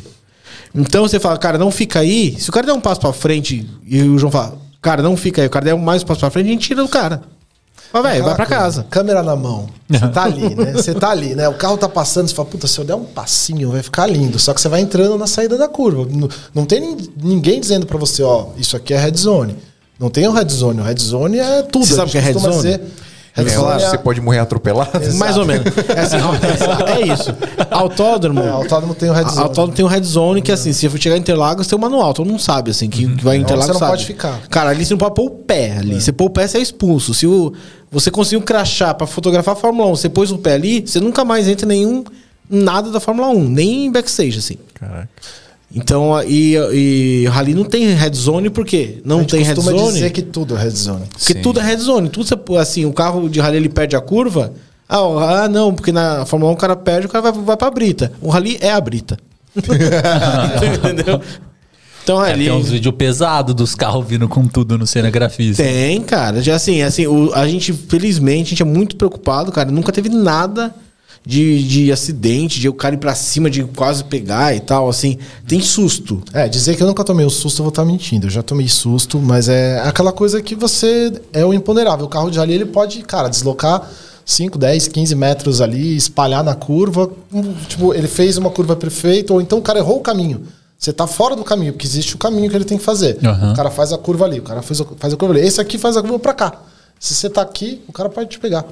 Então você fala, cara, não fica aí. Se o cara der um passo pra frente e o João fala, cara, não fica aí, o cara der mais um passo pra frente, a gente tira do cara. Fala, velho, vai pra casa. Câmera na mão. Você tá ali, né? Você tá ali, né? O carro tá passando, você fala, puta, se eu der um passinho, vai ficar lindo. Só que você vai entrando na saída da curva. Não, não tem nin- ninguém dizendo pra você, ó, isso aqui é red zone. Não tem o red zone. O red zone é tudo. Você sabe o que é red zone? É, é, você pode morrer atropelado. Mais ou menos. É, assim, é isso. Autódromo. é, autódromo tem o red zone. Autódromo tem um red zone que, assim, se eu chegar em Interlagos, tem um manual. Todo mundo sabe, assim, que, que vai em Não, Interlagos você não sabe. pode ficar. Cara, ali você não pode pôr o pé ali. Você pôr o pé, você é expulso. Se o, você conseguiu crachar pra fotografar a Fórmula 1, você pôs o pé ali, você nunca mais entra em nenhum nada da Fórmula 1, nem em backstage, assim. Caraca. Então, e, e Rally não tem red zone por quê? A Não gente tem red costuma zone. dizer que tudo é red zone. Porque Sim. tudo é red zone. Tudo você, assim, o carro de rally ele perde a curva. Ah, ah, não, porque na Fórmula 1 o cara perde, o cara vai, vai pra brita. O rally é a brita. Entendeu? Então é, ali. tem uns vídeos pesados dos carros vindo com tudo no cinegrafista. Tem, cara. Já assim, assim o- a gente, felizmente, a gente é muito preocupado, cara. Nunca teve nada de, de acidente, de o cara ir pra cima, de quase pegar e tal, assim. Tem susto. É, dizer que eu nunca tomei o susto, eu vou estar mentindo. Eu já tomei susto, mas é aquela coisa que você é o imponderável. O carro de rally, ele pode, cara, deslocar 5, 10, 15 metros ali, espalhar na curva. Tipo, ele fez uma curva perfeita, ou então o cara errou o caminho. Você tá fora do caminho, porque existe o caminho que ele tem que fazer. Aham. O cara faz a curva ali, o cara faz a, faz a curva ali. Esse aqui faz a curva pra cá. Se você tá aqui, o cara pode te pegar.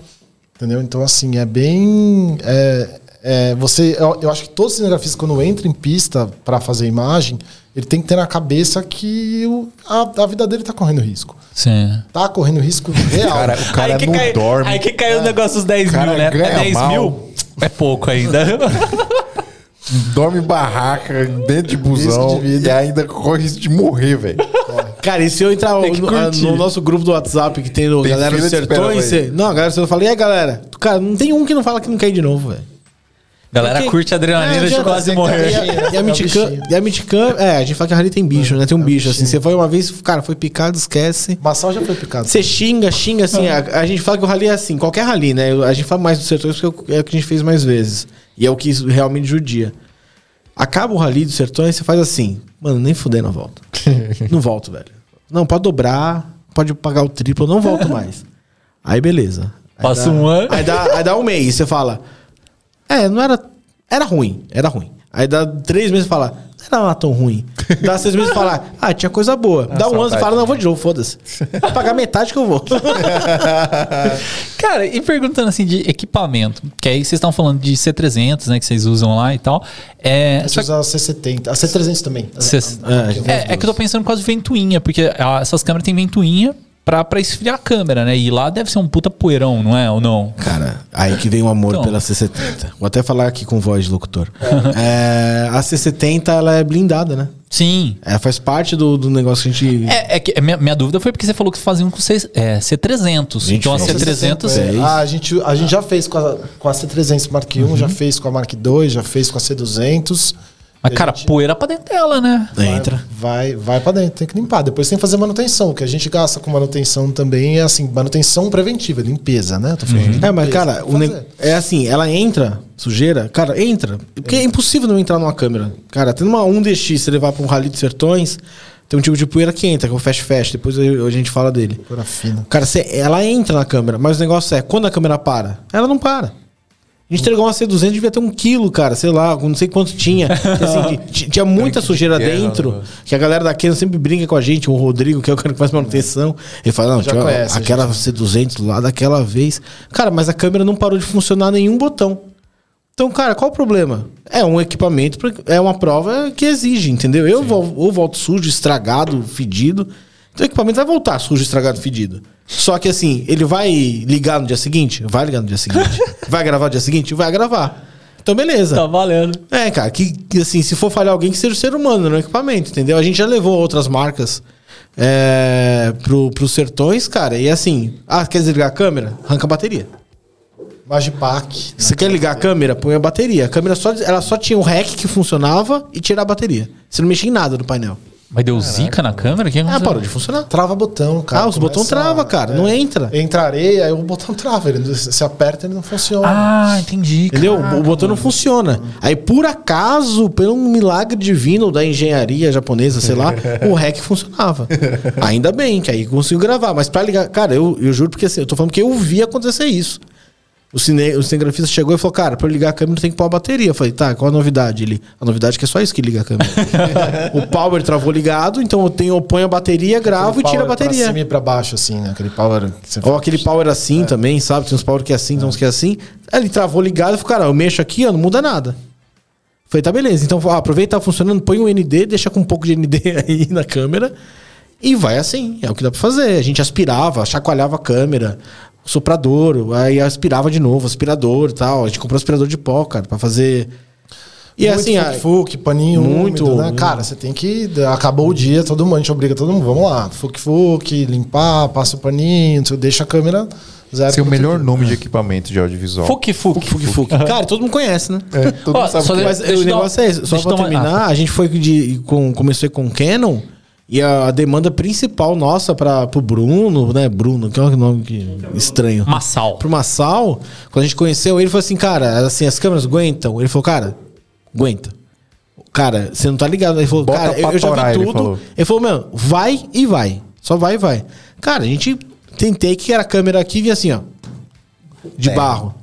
Entendeu? Então, assim, é bem. é- é, você, eu, eu acho que todo cinegrafista, quando entra em pista para fazer imagem, ele tem que ter na cabeça que o- a, a vida dele tá correndo risco. Sim. Tá correndo risco real. Cara, o cara aí que não cai, dorme. Aí que caiu o negócio dos 10 cara mil, né? É 10 mal. mil? É pouco ainda. Dorme em barraca, dentro de busão de e ainda corre risco de morrer, velho. Cara, e se eu entrar no, curtir. no nosso grupo do WhatsApp que tem no Tem Galera dos espera, Sertões, você, não, a galera do Sertões fala, e aí, galera? Cara, não tem um que não fala que não quer ir de novo, velho. Galera Porque- curte a adrenalina É, de quase morrer. E a, Miticam, bichinho. e a Miticam, é, a gente fala que a Rally tem bicho, né? Tem um É bicho, assim. Você foi uma vez, cara, foi picado, esquece. Massal já foi picado. Você xinga, xinga, assim. A, a gente fala que o rally é assim, qualquer rally, né? A gente fala mais dos sertões porque é o que a gente fez mais vezes. E é o que realmente judia. Acaba o rally dos sertões, você faz assim, mano, nem fuder, não volto. não volto, velho. Não, pode dobrar, pode pagar o triplo, não volto mais. Aí beleza. Aí Passa dá- um ano. Aí dá, aí dá um mês, você fala. É, não era. Era ruim, era ruim. Aí dá três meses e fala, não era lá tão ruim. Dá seis meses e fala, ah, tinha coisa boa. dá um ano e fala, não, vou de novo, foda-se. Vou pagar metade que eu vou. Cara, e perguntando assim de equipamento, que aí vocês estão falando de C300, né, que vocês usam lá e tal. É, que- usa a C70, a C300 também. Cês- A- a- a- é, é que eu tô pensando as ventoinha, porque ah, essas câmeras têm ventoinha pra, pra esfriar a câmera, né? E lá deve ser um puta poeirão, não é? Ou não? Cara, aí que vem o amor Então. pela C70. Vou até falar aqui com voz de locutor. É, a C70, ela é blindada, né? Sim. Ela faz parte do, do negócio que a gente... É, é que minha, minha dúvida foi porque você falou que faziam com C, é, C300. Gente, então a fez. C300. Fez. Ah, a, gente, a gente já fez com a, com a C300 Mark I, já fez com a Mark II, já fez com a C200. Mas, cara, poeira pra dentro dela, né? Entra. Vai, vai para dentro, tem que limpar. Depois tem que fazer manutenção. O que a gente gasta com manutenção também é assim, manutenção preventiva, limpeza, né? Tô falando de É, mas, cara, ne- é assim, ela entra, sujeira, cara, entra. Porque é impossível não entrar numa câmera. Cara, tendo uma 1DX, você levar pra um rally de sertões, tem um tipo de poeira que entra, que é o Fast Fast, depois a gente fala dele. Poeira fina. Cara, você- ela entra na câmera, mas o negócio é, quando a câmera para, ela não para. A gente entregou uma C200, devia ter um quilo, cara, sei lá, não sei quanto tinha. Assim, tinha muita sujeira dentro, que a galera da Canon sempre brinca com a gente, o Rodrigo, que é o cara que faz manutenção. Ele fala, não, tinha conhece aquela C200 lá daquela vez. Cara, mas a câmera não parou de funcionar nenhum botão. Então, cara, qual o problema? É um equipamento, é uma prova que exige, entendeu? Eu ou volto sujo, estragado, fedido. Então o equipamento vai voltar sujo, estragado, fedido. Só que assim, ele vai ligar no dia seguinte? Vai ligar no dia seguinte. vai gravar no dia seguinte? Vai gravar. Então, beleza. Tá valendo. É, cara, que, que, assim, se for falhar alguém, que seja o ser humano no equipamento, entendeu? A gente já levou outras marcas é, pro, pros sertões, cara, e assim, ah, quer desligar a câmera? Arranca a bateria. Magipack. Você quer ligar a câmera? Põe a bateria. A câmera só, ela só tinha o REC que funcionava e tirar a bateria. Você não mexia em nada no painel. Mas deu zica na câmera? Que Ah, parou de funcionar. Trava botão, cara. Ah, os botões trava, cara, não entra. Entra areia, aí o botão trava. Ele, se aperta, ele não funciona. Ah, entendi. Entendeu? Caraca, o botão não funciona. Aí, por acaso, um milagre divino da engenharia japonesa, sei lá, o REC funcionava. Ainda bem, que aí conseguiu gravar. Mas pra ligar. Cara, eu, eu juro porque assim, eu tô falando que eu vi acontecer isso. O, cine, o cinegrafista chegou e falou: Cara, pra eu ligar a câmera tem que pôr a bateria. Eu falei: Tá, qual a novidade? Ele: A novidade é que é só isso que liga a câmera. o power travou ligado, então eu, tenho, eu ponho a bateria, gravo e Aquele tiro a power Pra bateria. cima e pra baixo, assim, né? Aquele power Ou aquele power assim também, sabe? Tem uns power que é assim, tem uns que é assim. Aí ele travou ligado e falou, cara, eu mexo aqui, ó, não muda nada. Falei, tá beleza. Então, aproveita, tá funcionando, põe um ND, deixa com um pouco de ND aí na câmera e vai assim. É o que dá pra fazer. A gente aspirava, chacoalhava a câmera, soprador, aí aspirava de novo, aspirador e tal. A gente comprou aspirador de pó, cara, pra fazer. E muito assim, a- fuque, paninho muito, úmido, né? Cara, você tem que... Acabou o dia, todo mundo, a gente obriga todo mundo. Vamos lá, fuque-fuque, limpar, passa o paninho, deixa a câmera zero. Esse é melhor tudo. nome de equipamento de audiovisual. Fuque, fuque. Fuque, fuque. Cara, todo mundo conhece, né? É, todo Ó, mundo sabe é. Mas Deixa eu o negócio é esse. Só pra terminar, a gente foi de, com, começou com Canon e a demanda principal nossa para pro Bruno, né? Bruno, que é um nome que- estranho. Massal. Pro Massal, quando a gente conheceu ele, falou assim, cara, assim, as câmeras aguentam? Ele falou, cara, aguenta. Cara, você não tá ligado. Ele falou, Bota cara, eu, eu já vi ele tudo. falou. Ele falou, meu, vai e vai. Só vai e vai. Cara, a gente tentei que era a câmera aqui e vinha assim, ó. De barro.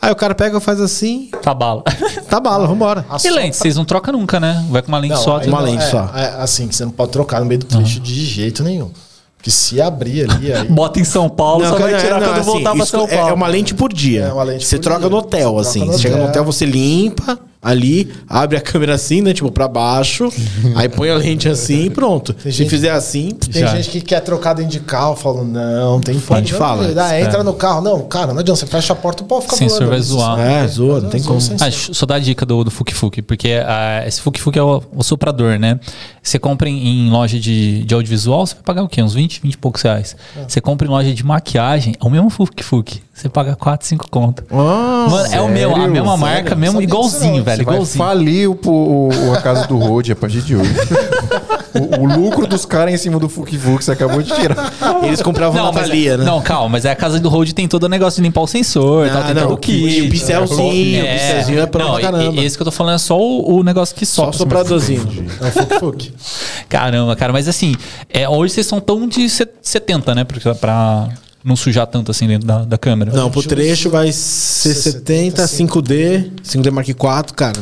Aí o cara pega e faz assim, Tá bala. tá bala, vambora. A E lente, vocês não trocam nunca, né? Vai com uma lente Não, só. uma não, lente é, só. é, assim, que você não pode trocar no meio do trecho de jeito nenhum. Porque se abrir ali, aí... Bota em São Paulo, só vai tirar não, quando assim, voltar pra São é- Paulo. É uma lente por dia. É uma lente você por troca dia. no hotel, Você assim. no Você chega no hotel. hotel, você limpa ali, abre a câmera assim, né? Tipo, pra baixo. aí põe a lente assim e pronto. Se gente- fizer assim, Tem Já. gente que quer trocar dentro de carro, falando, não, tem A gente não, fala, Ah, entra no carro. Não, cara, não adianta, você fecha a porta, o pau fica Sensor voando vai zoar. é, zoa, não tem como. Zoa, Ah, só dar a dica do, do Fuki Fuki, porque ah, esse Fuki Fuki é o, o soprador, né? Você compra em, em loja de, de audiovisual, você vai pagar o quê? Uns 20, 20 e poucos reais. Você compra em loja de maquiagem, é o mesmo Fuki Fuki. Você paga 4, 5 conto. Ah, Mano, é o meu, a sério? mesma Sério? marca, Não mesmo, igualzinho, não. velho, Você vai igualzinho. falir o, o, o- a casa do Road a partir de hoje. o, o lucro dos caras em cima do Fuki Fuki você acabou de tirar. Eles compravam Não, na mas, Thalia, né? não, calma, mas é a casa do Road tem todo o negócio de limpar o sensor, tal, Ah, tem não, todo o kit. o pincelzinho, o pincelzinho é pronto não, pra caramba. e- Esse que eu tô falando é só o, o negócio que Só sopra. o sopradorzinho. É o fuque-fuque. Caramba, cara, mas assim, é, hoje vocês são tão de set- 70, né? Pra, pra não sujar tanto assim dentro da, da câmera. Não, pro trecho vai ser 70, 5D, 5D Mark IV, cara.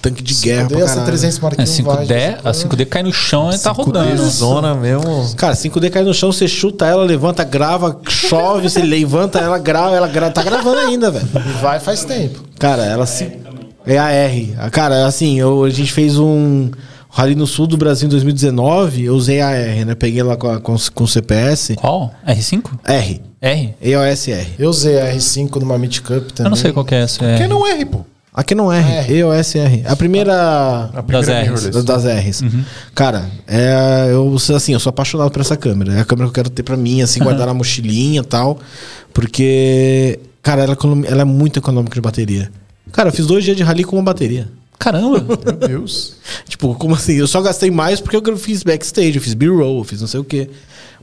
Tanque de guerra pra Dei essa caralho. 300 Mark É, I vai, 5D, a 5D cai no chão e tá rodando. Zona mesmo. Cara, 5D cai no chão, você chuta ela, levanta, grava, chove, você levanta ela, grava, ela grava, tá gravando ainda, velho. E vai faz tempo. Cara, ela se. É a R. Cara, assim, eu, a gente fez um rally no sul do Brasil em 2019, eu usei a R, né? Peguei lá com, a- com, com o CPS. Qual? R5? R. R? EOSR. Eu usei a R5 numa Meet Cup também. Eu não sei qual que é essa. É. Quem não R, pô? Aqui não R, R. EOSR. A primeira. A primeira Das Rs. Das, R's. Cara, é, eu, assim, eu sou apaixonado por essa câmera. É a câmera que eu quero ter pra mim, assim, guardar na mochilinha e tal. Porque, cara, ela, ela é muito econômica de bateria. Cara, eu fiz dois dias de rally com uma bateria. Caramba! Meu Deus. Tipo, como assim? Eu só gastei mais porque eu fiz backstage, eu fiz B-roll, eu fiz não sei o quê.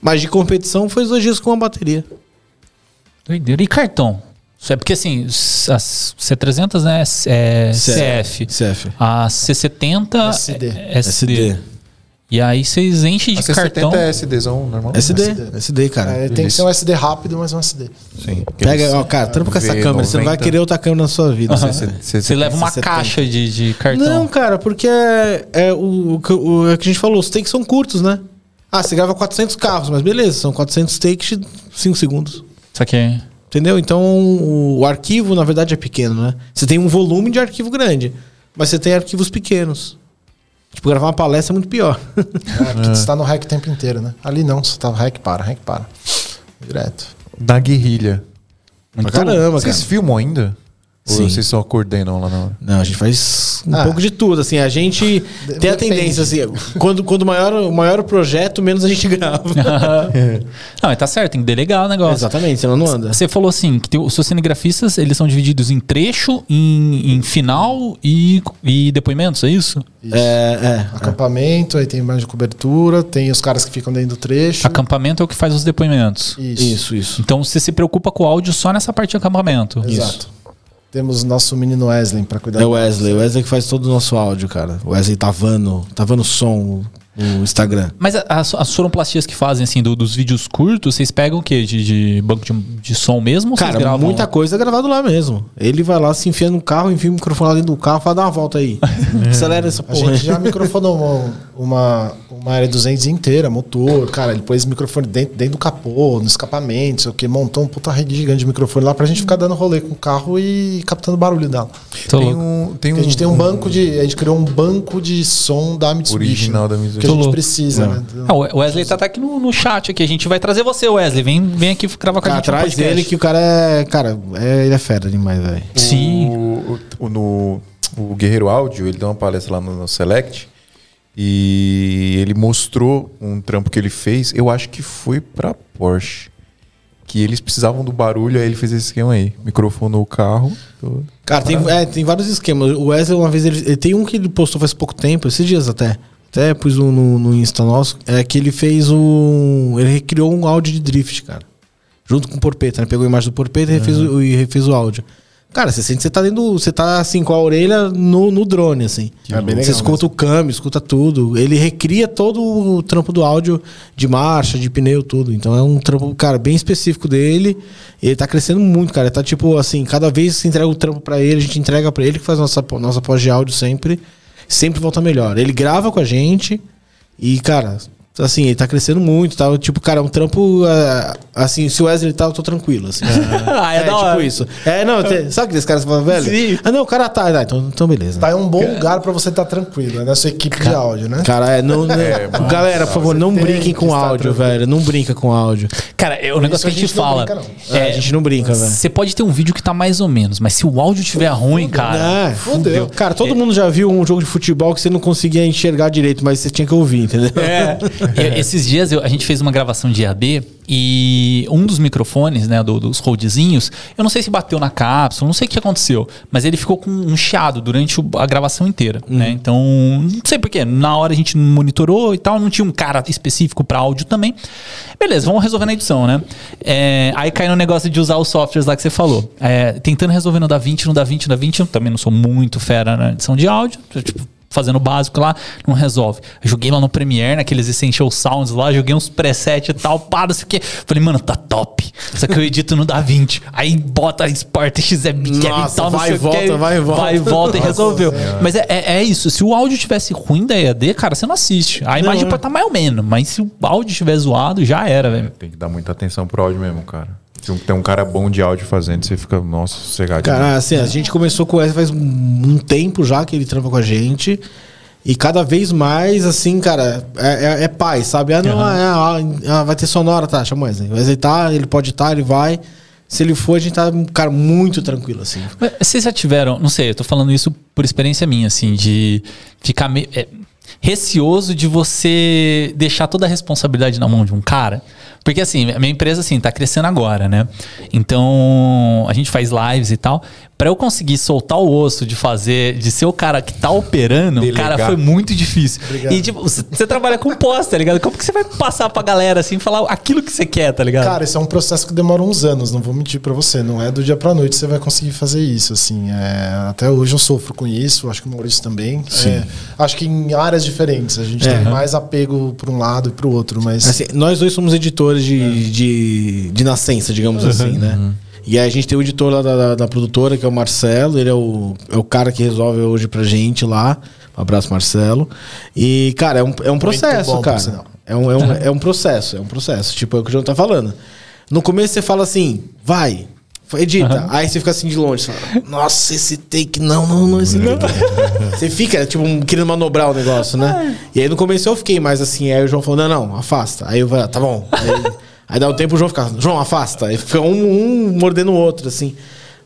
Mas de competição foi dois dias com uma bateria. Doideira. E cartão? Isso é porque assim, as C300 né, é CF. CF. A C70 SD. é SD. SD. E aí vocês enchem de A C70 cartão. é SDzão normal? SD. SD, cara. É, tem que ser um SD rápido, mas um SD. Sim. Pega, ó, cara, trampa com essa câmera. Você não vai V90. querer outra câmera na sua vida. Você leva uma 70. caixa de, de cartão. Não, cara, porque é, é o, o, que- o é que a gente falou, os takes são curtos, né? Ah, você grava 400 carros, mas beleza, são 400 takes de 5 segundos. Isso aqui. Entendeu? Então o, o arquivo, na verdade, é pequeno, né? Você tem um volume de arquivo grande, mas você tem arquivos pequenos. Tipo, gravar uma palestra é muito pior. É, porque você tá no rec o tempo inteiro, né? Ali não, você tá rec para, rec para. Direto. Da guerrilha. Pra caramba, Vocês cara. filmam ainda? Sim. Ou vocês só coordenam lá na hora? Não, a gente faz um Ah. pouco de tudo, assim. A gente tem a depende. tendência, assim, quando, quando maior, o maior o projeto, menos a gente grava. Não, mas tá certo, tem que delegar o negócio. Exatamente, senão não anda. Você falou assim, que tem- os seus cinegrafistas, eles são divididos em trecho, em, em final e, e depoimentos, é isso? É, é. Acampamento, aí tem mais de cobertura, tem os caras que ficam dentro do trecho. Acampamento é o que faz os depoimentos. Isso. Isso, isso. Então você se preocupa com o áudio só nessa parte de acampamento. Exato. Temos nosso menino Wesley pra cuidar. É o Wesley, o Wesley que faz todo o nosso áudio, cara. O Wesley Tavano, Tavano Som no Instagram. Mas a- as, as sonoplastias que fazem, assim, do- dos vídeos curtos, vocês pegam o quê? De, de banco de, de som mesmo? Cara, gravam? muita coisa é gravado lá mesmo. Ele vai lá, se enfia no carro, enfia o microfone lá dentro do carro, fala, dá uma volta aí. Acelera essa A porra. gente já microfonou uma, uma, uma área 200 inteira, motor. Cara, ele pôs o microfone dentro, dentro do capô, no escapamento, sei o que, montou um puta rede gigante de microfone lá pra gente ficar dando rolê com o carro e captando barulho dela. Tô Tem louco. um, tem um, a gente tem um banco de. A gente criou um banco de som da Mitsubishi. Original da Que a gente louco. precisa, né? Ah, o Wesley tá, tá aqui no, no chat aqui. A gente vai trazer você, Wesley. Vem, vem aqui gravar com a Cara, gente atrás dele que o cara é. Cara, é- ele é fera demais, velho. Sim. O, o, no, o Guerreiro Áudio, ele deu uma palestra lá no, no Select e ele mostrou um trampo que ele fez. Eu acho que foi pra Porsche. Que eles precisavam do barulho, aí ele fez esse esquema aí. Microfonou o carro. todo. Cara, tem, é, tem vários esquemas. O Wesley, uma vez, ele, ele tem um que ele postou faz pouco tempo, esses dias até. Até pus um no, no Insta nosso. É que ele fez um. Ele recriou um áudio de drift, cara. Junto com o Porpeta, né? Pegou a imagem do Porpeta e refez, o, e refez o áudio. Cara, você sente que você tá dentro. Você tá assim, com a orelha no, no drone, assim. É bem você legal escuta o câmbio, escuta tudo. Ele recria todo o trampo do áudio de marcha, de pneu, tudo. Então é um trampo, cara, bem específico dele. Ele tá crescendo muito, cara. Tá tipo assim, cada vez que se entrega o trampo pra ele, a gente entrega pra ele que faz nossa, nossa pós de áudio sempre. Sempre volta melhor. Ele grava com a gente e, cara, assim, ele tá crescendo muito, tá? Tipo, cara, é um trampo. ah, assim, se o Wesley tá, eu tô tranquilo, assim. Ah, é é da tipo hora. isso. É, não, tem- sabe aqueles caras que falam, velho? Sim. Ah, não, o cara tá. Ah, então, então beleza. Tá em um bom lugar pra você estar tranquilo, né? Na sua equipe de áudio, né? Cara, é, não, não- galera, por favor, não brinquem que com áudio, tranquilo. velho. Não brinca com áudio. Cara, é o negócio que a gente, não fala. brinca, não. É, a gente não brinca, velho. Você pode ter um vídeo que tá mais ou menos, mas se o áudio tiver ruim, cara. É, fudeu. Cara, todo mundo já viu um jogo de futebol que você não conseguia enxergar direito, mas você tinha que ouvir, entendeu? É. Esses dias eu- a gente fez uma gravação de EAD e um dos microfones, né, do- dos holdzinhos, eu não sei se bateu na cápsula, não sei o que aconteceu, mas ele ficou com um chiado durante a gravação inteira, né? Então, não sei porquê, na hora a gente monitorou e tal, não tinha um cara específico para áudio também. Beleza, vamos resolver na edição, né? É, aí cai no negócio de usar os softwares lá que você falou. É, tentando resolver no DaVinci, no DaVinci, no DaVinci, eu também não sou muito fera na edição de áudio, tipo, fazendo o básico lá, não resolve. Eu joguei lá no Premiere, naqueles Essential Sounds lá, joguei uns preset e tal, pá, não sei o quê. Falei, mano, tá top. Só que eu edito no DaVinci. Aí bota Sport XM e tal, não vai sei e o quê. volta, vai e volta. Vai e volta e resolveu. Senhora. Mas é, é, é isso. Se o áudio tivesse ruim da EAD, cara, você não assiste. A imagem é. pode estar mais ou menos, mas se o áudio estiver zoado, já era, velho. Tem que dar muita atenção pro áudio mesmo, cara. Se um- tem um cara bom de áudio fazendo, você fica, nossa, sossegado. Cara, assim, a gente começou com o Wesley faz um tempo já que ele trampa com a gente. E cada vez mais, assim, cara, é, é, é paz, sabe? Ah, não, Aham. é, ah, ah, vai ter sonora, tá? Chama o Wesley. O Wesley tá, ele pode estar, ele vai. Se ele for, a gente tá, cara, muito tranquilo, assim. Mas Vocês já tiveram, não sei, eu tô falando isso por experiência minha, assim, de ficar meio. é, receoso de você deixar toda a responsabilidade na mão de um cara. Porque assim, a minha empresa assim, tá crescendo agora, né? Então, a gente faz lives e tal. Pra eu conseguir soltar o osso de fazer, de ser o cara que tá operando, Delegar. cara, foi muito difícil. E tipo, você trabalha com pós, tá ligado? Como que você vai passar pra galera assim, falar aquilo que você quer, tá ligado? Cara, isso é um processo que demora uns anos, não vou mentir pra você. Não é do dia pra noite que você vai conseguir fazer isso, assim. é, até hoje eu sofro com isso, acho que o Maurício também. É, acho que em áreas diferentes, a gente É. tem mais apego pra um lado e pro outro, mas... Assim, nós dois somos editores de, de, de nascença, digamos assim, né? E aí a gente tem o editor lá da, da, da produtora, que é o Marcelo, ele é o, é o cara que resolve hoje pra gente lá. Um abraço, Marcelo. E, cara, é um, é um processo, bom, cara. É um, é, um, é um processo, é um processo. Tipo, é o que o João tá falando. No começo você fala assim, vai, edita. Aí você fica assim de longe, você fala, nossa, esse take, não, não, não, esse take. você fica, tipo, um- querendo manobrar o negócio, né? E aí no começo eu fiquei mais assim, aí o João falou, não, não, afasta. Aí eu falei, ah, tá bom. Aí, aí dá um tempo o João fica, João, afasta. Aí fica um, um mordendo o outro, assim.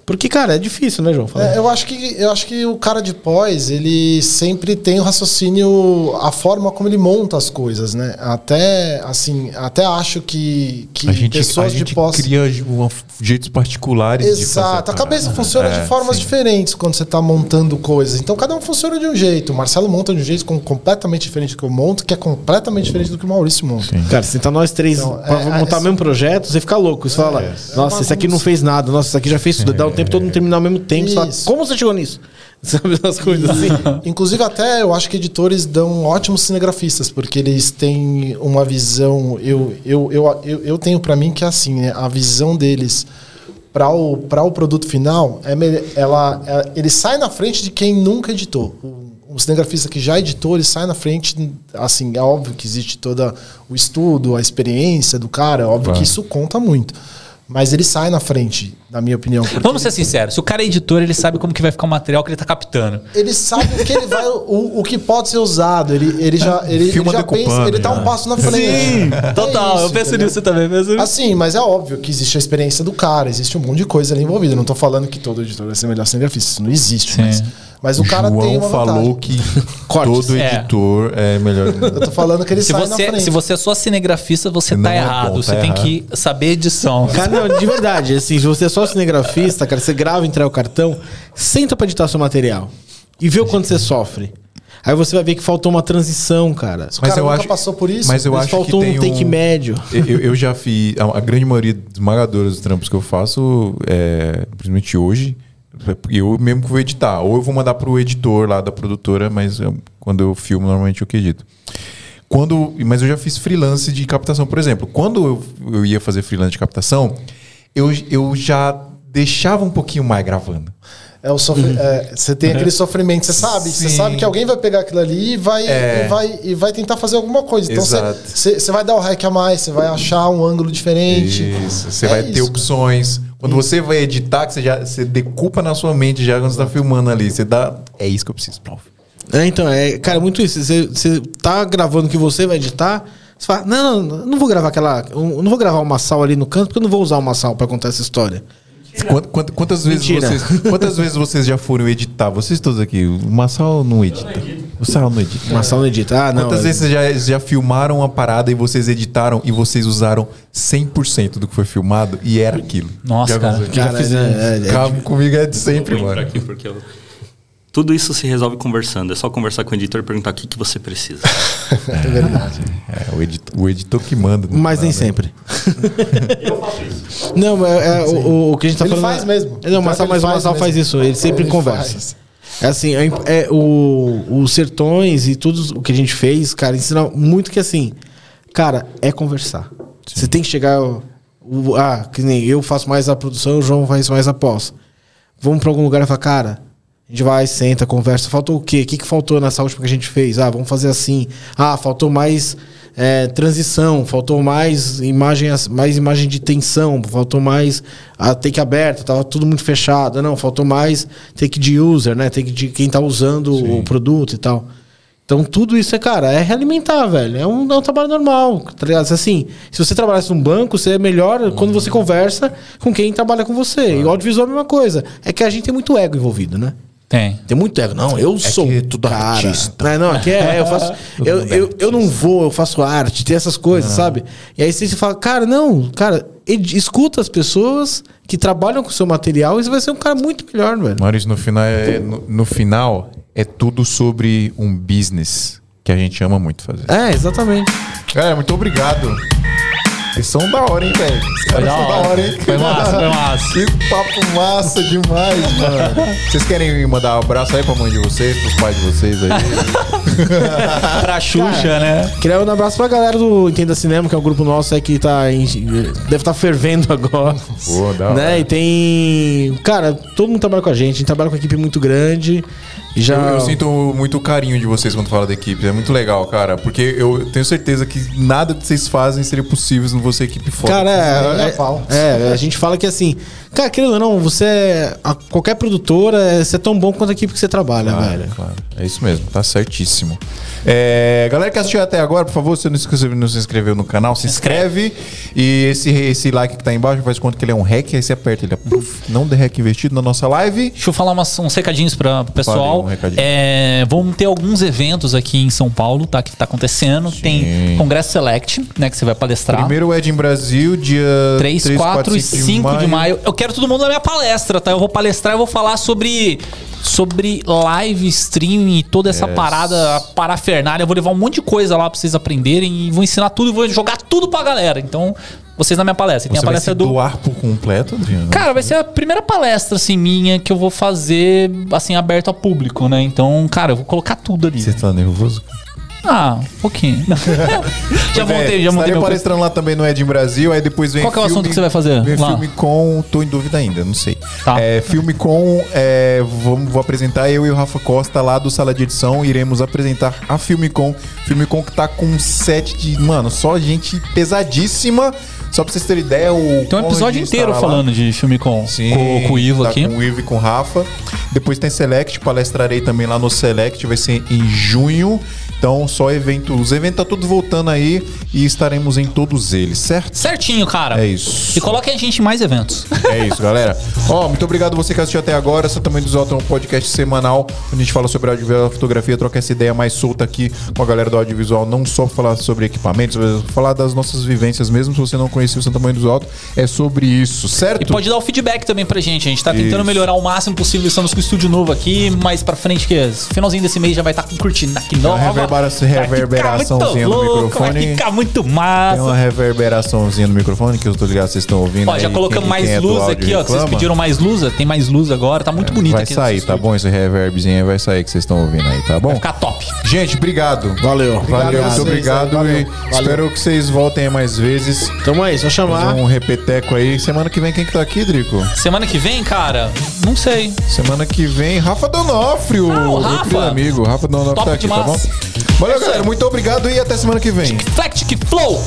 Porque, cara, é difícil, né, João? É, eu acho que eu acho que o cara de pós ele sempre tem o raciocínio a forma como ele monta as coisas né até assim até acho que, que A gente, pessoas a gente de pós cria uma- jeitos particulares de fazer Exato, a cabeça funciona É, de formas sim. diferentes quando você está montando coisas. Então cada um funciona de um jeito. O Marcelo monta de um jeito com- completamente diferente do que eu monto, que é completamente diferente do que o Maurício monta. Cara, se tá nós três Então, pra é, montar é, o mesmo projeto, você fica louco. Você fala, nossa, esse aqui não fez nada, nossa, esse aqui já fez tudo. Dá tempo todo mundo terminar ao mesmo tempo. Como você chegou nisso? Sabe as coisas assim? Inclusive, até eu acho que editores dão ótimos cinegrafistas, porque eles têm uma visão. Eu, eu, eu, eu, eu tenho para mim que é assim, né? A visão deles para o, pra o produto final, é, me- ela, é- ele sai na frente de quem nunca editou. O, o cinegrafista que já editou, ele sai na frente. Assim, é óbvio que existe todo o estudo, a experiência do cara, é óbvio Claro. que isso conta muito. Mas ele sai na frente, na minha opinião. Vamos ser sinceros, se o cara é editor, ele sabe como que vai ficar o material que ele tá captando. ele sabe o que ele vai, o, o que pode ser usado. Ele, ele já, ele, ele já pensa, ele tá um passo na frente. É Total, isso, eu penso entendeu? nisso também. Penso nisso. Assim, mas é óbvio que existe a experiência do cara, existe um monte de coisa ali envolvida. Eu não tô falando que todo editor vai ser melhor cinegrafista, isso não existe. Sim. Mas, mas o cara João tem uma falou vantagem. que Cortes. todo É. editor é, melhor. Eu tô falando que ele Se sai na você, frente. se você é só cinegrafista, você Não tá é bom, errado. tá você tem errado. que saber edição. Cara, não, de verdade, assim, se você é só cinegrafista, cara, você grava e entrega o cartão, senta pra editar seu material e vê o quanto você sofre. Aí você vai ver que faltou uma transição, cara. o cara nunca passou por isso. Mas eu Mas acho que faltou tem um take médio. Eu, eu já fiz. A, a grande maioria esmagadora dos trampos que eu faço, é, principalmente hoje, eu mesmo que vou editar. Ou eu vou mandar pro editor lá da produtora, mas eu- quando eu filmo, normalmente eu que edito. Quando, mas eu já fiz freelance de captação. Por exemplo, quando eu, eu ia fazer freelance de captação, eu, eu já deixava um pouquinho mais gravando. É o sofri- é, você tem aquele sofrimento, você sabe, você sabe que alguém vai pegar aquilo ali e vai, É. e vai, e vai tentar fazer alguma coisa. Então você, você, você vai dar o hack a mais, você vai achar um ângulo diferente. Isso, você É vai ter isso, opções. Quando você vai editar, que você já você decupa na sua mente já quando você tá filmando ali. Você dá. É isso que eu preciso, prof. É, então, é, cara, muito isso. Você, você tá gravando o que você vai editar, você fala, não, não, não vou gravar aquela. Não vou gravar uma sal ali no canto, porque eu não vou usar uma sal pra contar essa história. Quant- quant- quantas, vezes vocês, quantas vezes vocês já foram editar? Vocês todos aqui, o Massal não edita. O Sal não edita. Uma sal não edita. Ah, não. Quantas é- vezes vocês já, já filmaram uma parada e vocês editaram e vocês usaram 100% do que foi filmado e era aquilo? Nossa, Já cara. aconteceu? Cara, é, é, é, Calma, comigo é de sempre, mano. aqui porque eu- Tudo isso se resolve conversando. É só conversar com o editor e perguntar o que, que você precisa. É verdade. É, o, editor, o editor que manda. não Mas nem fala, né? sempre. Não, é, é, o, o que a gente tá Ele falando. faz mesmo. Não, mas, mas ele o faz Massal faz mesmo. isso, ele sempre Ele conversa. faz. É assim, é, é o, os sertões e tudo o que a gente fez, cara, ensina muito que assim, cara, é conversar. Você tem que chegar. o- o- ah, que nem eu faço mais a produção, o João faz mais a pós. Vamos pra algum lugar e falar, cara, a gente vai, senta, conversa. Faltou o quê? O que, que faltou nessa última que a gente fez? Ah, vamos fazer assim. Ah, faltou mais é, transição, faltou mais imagem, mais imagem de tensão, faltou mais a take aberta, tava tudo muito fechado. Não, faltou mais take de user, né? Take de quem tá usando o produto e tal. Então tudo isso é, cara, é realimentar, velho. É um, é um trabalho normal, tá ligado? Assim, se você trabalhasse num banco, você é melhor quando você conversa com quem trabalha com você. E o audiovisual é a mesma coisa. É que a gente tem muito ego envolvido, né? Tem. Tem muito ego. Não, eu sou que é tudo cara. artista. Não, não, aqui é, eu faço. eu, eu, eu não vou, eu faço arte, tem essas coisas, sabe? E aí você fala, cara, não, cara, escuta as pessoas que trabalham com o seu material e você vai ser um cara muito melhor, velho. Maurício, no final, é, no, no final é tudo sobre um business que a gente ama muito fazer. É, exatamente. Cara, muito obrigado. Vocês são da hora, hein, velho? Caras da são da hora. hora, hein? Foi massa, foi massa. Que papo massa demais, mano. Vocês querem mandar um abraço aí pra mãe de vocês, pros pais de vocês aí? Pra Xuxa, né? Queria mandar um abraço pra galera do Entenda Cinema, que é o grupo nosso aí que tá em- deve estar fervendo agora. Pô, da hora. né? E tem. Cara, todo mundo trabalha com a gente, a gente trabalha com uma equipe muito grande. Já. Eu, eu sinto muito carinho de vocês quando fala da equipe. É muito legal, cara. Porque eu tenho certeza que nada que vocês fazem seria possível se não fosse equipe foda. Cara, é, a é, pau. é, a gente fala que assim, cara, querendo ou não, você é. a- qualquer produtora, é, você é tão bom quanto a equipe que você trabalha, Claro, velho. claro. É isso mesmo, tá certíssimo. É, galera que assistiu até agora, por favor, se você não se inscreveu, não se inscreveu no canal, se inscreve. E esse, esse like que tá embaixo faz conta que ele é um hack, aí você aperta ele, é puf, não dê hack investido na nossa live. Deixa eu falar umas, uns recadinhos para o pessoal. Um recadinho. É, vamos ter alguns eventos aqui em São Paulo, tá? Que tá acontecendo. Tem Congresso Select, né? Que você vai palestrar. Primeiro é de em Brasil, dia 3, 4 e 5 de maio. Eu quero todo mundo na minha palestra, tá? Eu vou palestrar e vou falar sobre sobre live streaming e toda essa parada parafernália. Eu vou levar um monte de coisa lá pra vocês aprenderem e vou ensinar tudo e vou jogar tudo pra galera. Então, vocês na minha palestra. Tem Você a vai palestra se do doar por completo, Adriano? Cara, vai ser a primeira palestra assim minha que eu vou fazer assim aberto ao público, né? Então, cara, eu vou colocar tudo ali. Você tá nervoso? Ah, um pouquinho. já montei, já montei Estarei meu palestrando lá também no Ed em Brasil, aí depois vem Qual que é o assunto que você vai fazer Vem lá? filme com... Tô em dúvida ainda, não sei. Tá. É, filme com... É, vamos, vou apresentar eu e o Rafa Costa lá do Sala de Edição, iremos apresentar a Filme com. Filme com que tá com um set de... Mano, só gente pesadíssima. Só pra vocês terem ideia, o... Tem um episódio inteiro lá. falando de filme com, Sim, com, com o Ivo tá aqui. Com o Ivo e com o Rafa. Depois tem Select, palestrarei também lá no Select, vai ser em junho. Então, só evento. Os eventos tá tudo voltando aí e estaremos em todos eles, certo? Certinho, cara. É isso. E coloque a gente em mais eventos. É isso, galera. Ó, muito obrigado você que assistiu até agora. Essa também do Zota é um podcast semanal, onde a gente fala sobre audiovisual, fotografia, troca essa ideia mais solta aqui com a galera do audiovisual, não só falar sobre equipamentos, mas falar das nossas vivências mesmo. Se você não conhecia o Santa Mãe do Alto, é sobre isso, certo? E pode dar o feedback também pra gente. A gente tá tentando Isso. melhorar o máximo possível. Estamos com o estúdio novo aqui. Mais pra frente, que finalzinho desse mês já vai estar com cortina aqui nova. Vai ficar reverberaçãozinha no microfone. Vai ficar muito Tem massa. uma reverberaçãozinha no microfone que eu tô ligado, vocês estão ouvindo. Ó, já aí. colocamos Quem- mais quem é luz aqui, ó. Que vocês pediram mais luz. Tem mais luz agora. Tá muito bonito Vai aqui. sair, nosso tá bom? Esse reverbzinho aí vai sair que vocês estão ouvindo aí, tá bom? Vai ficar top. Gente, obrigado. Valeu. Valeu, muito obrigado. valeu, e valeu. espero que vocês voltem aí mais vezes. Tamo aí, só chamar. Fazer um repeteco aí. Semana que vem, quem que tá aqui, Drico? Semana que vem, cara, não sei. Semana que vem, Rafa Donofrio. Ah, o meu Rafa. querido amigo. Rafa Donofrio Top tá aqui, tá bom? Valeu, galera. Muito obrigado e até semana que vem. Flectic Flow.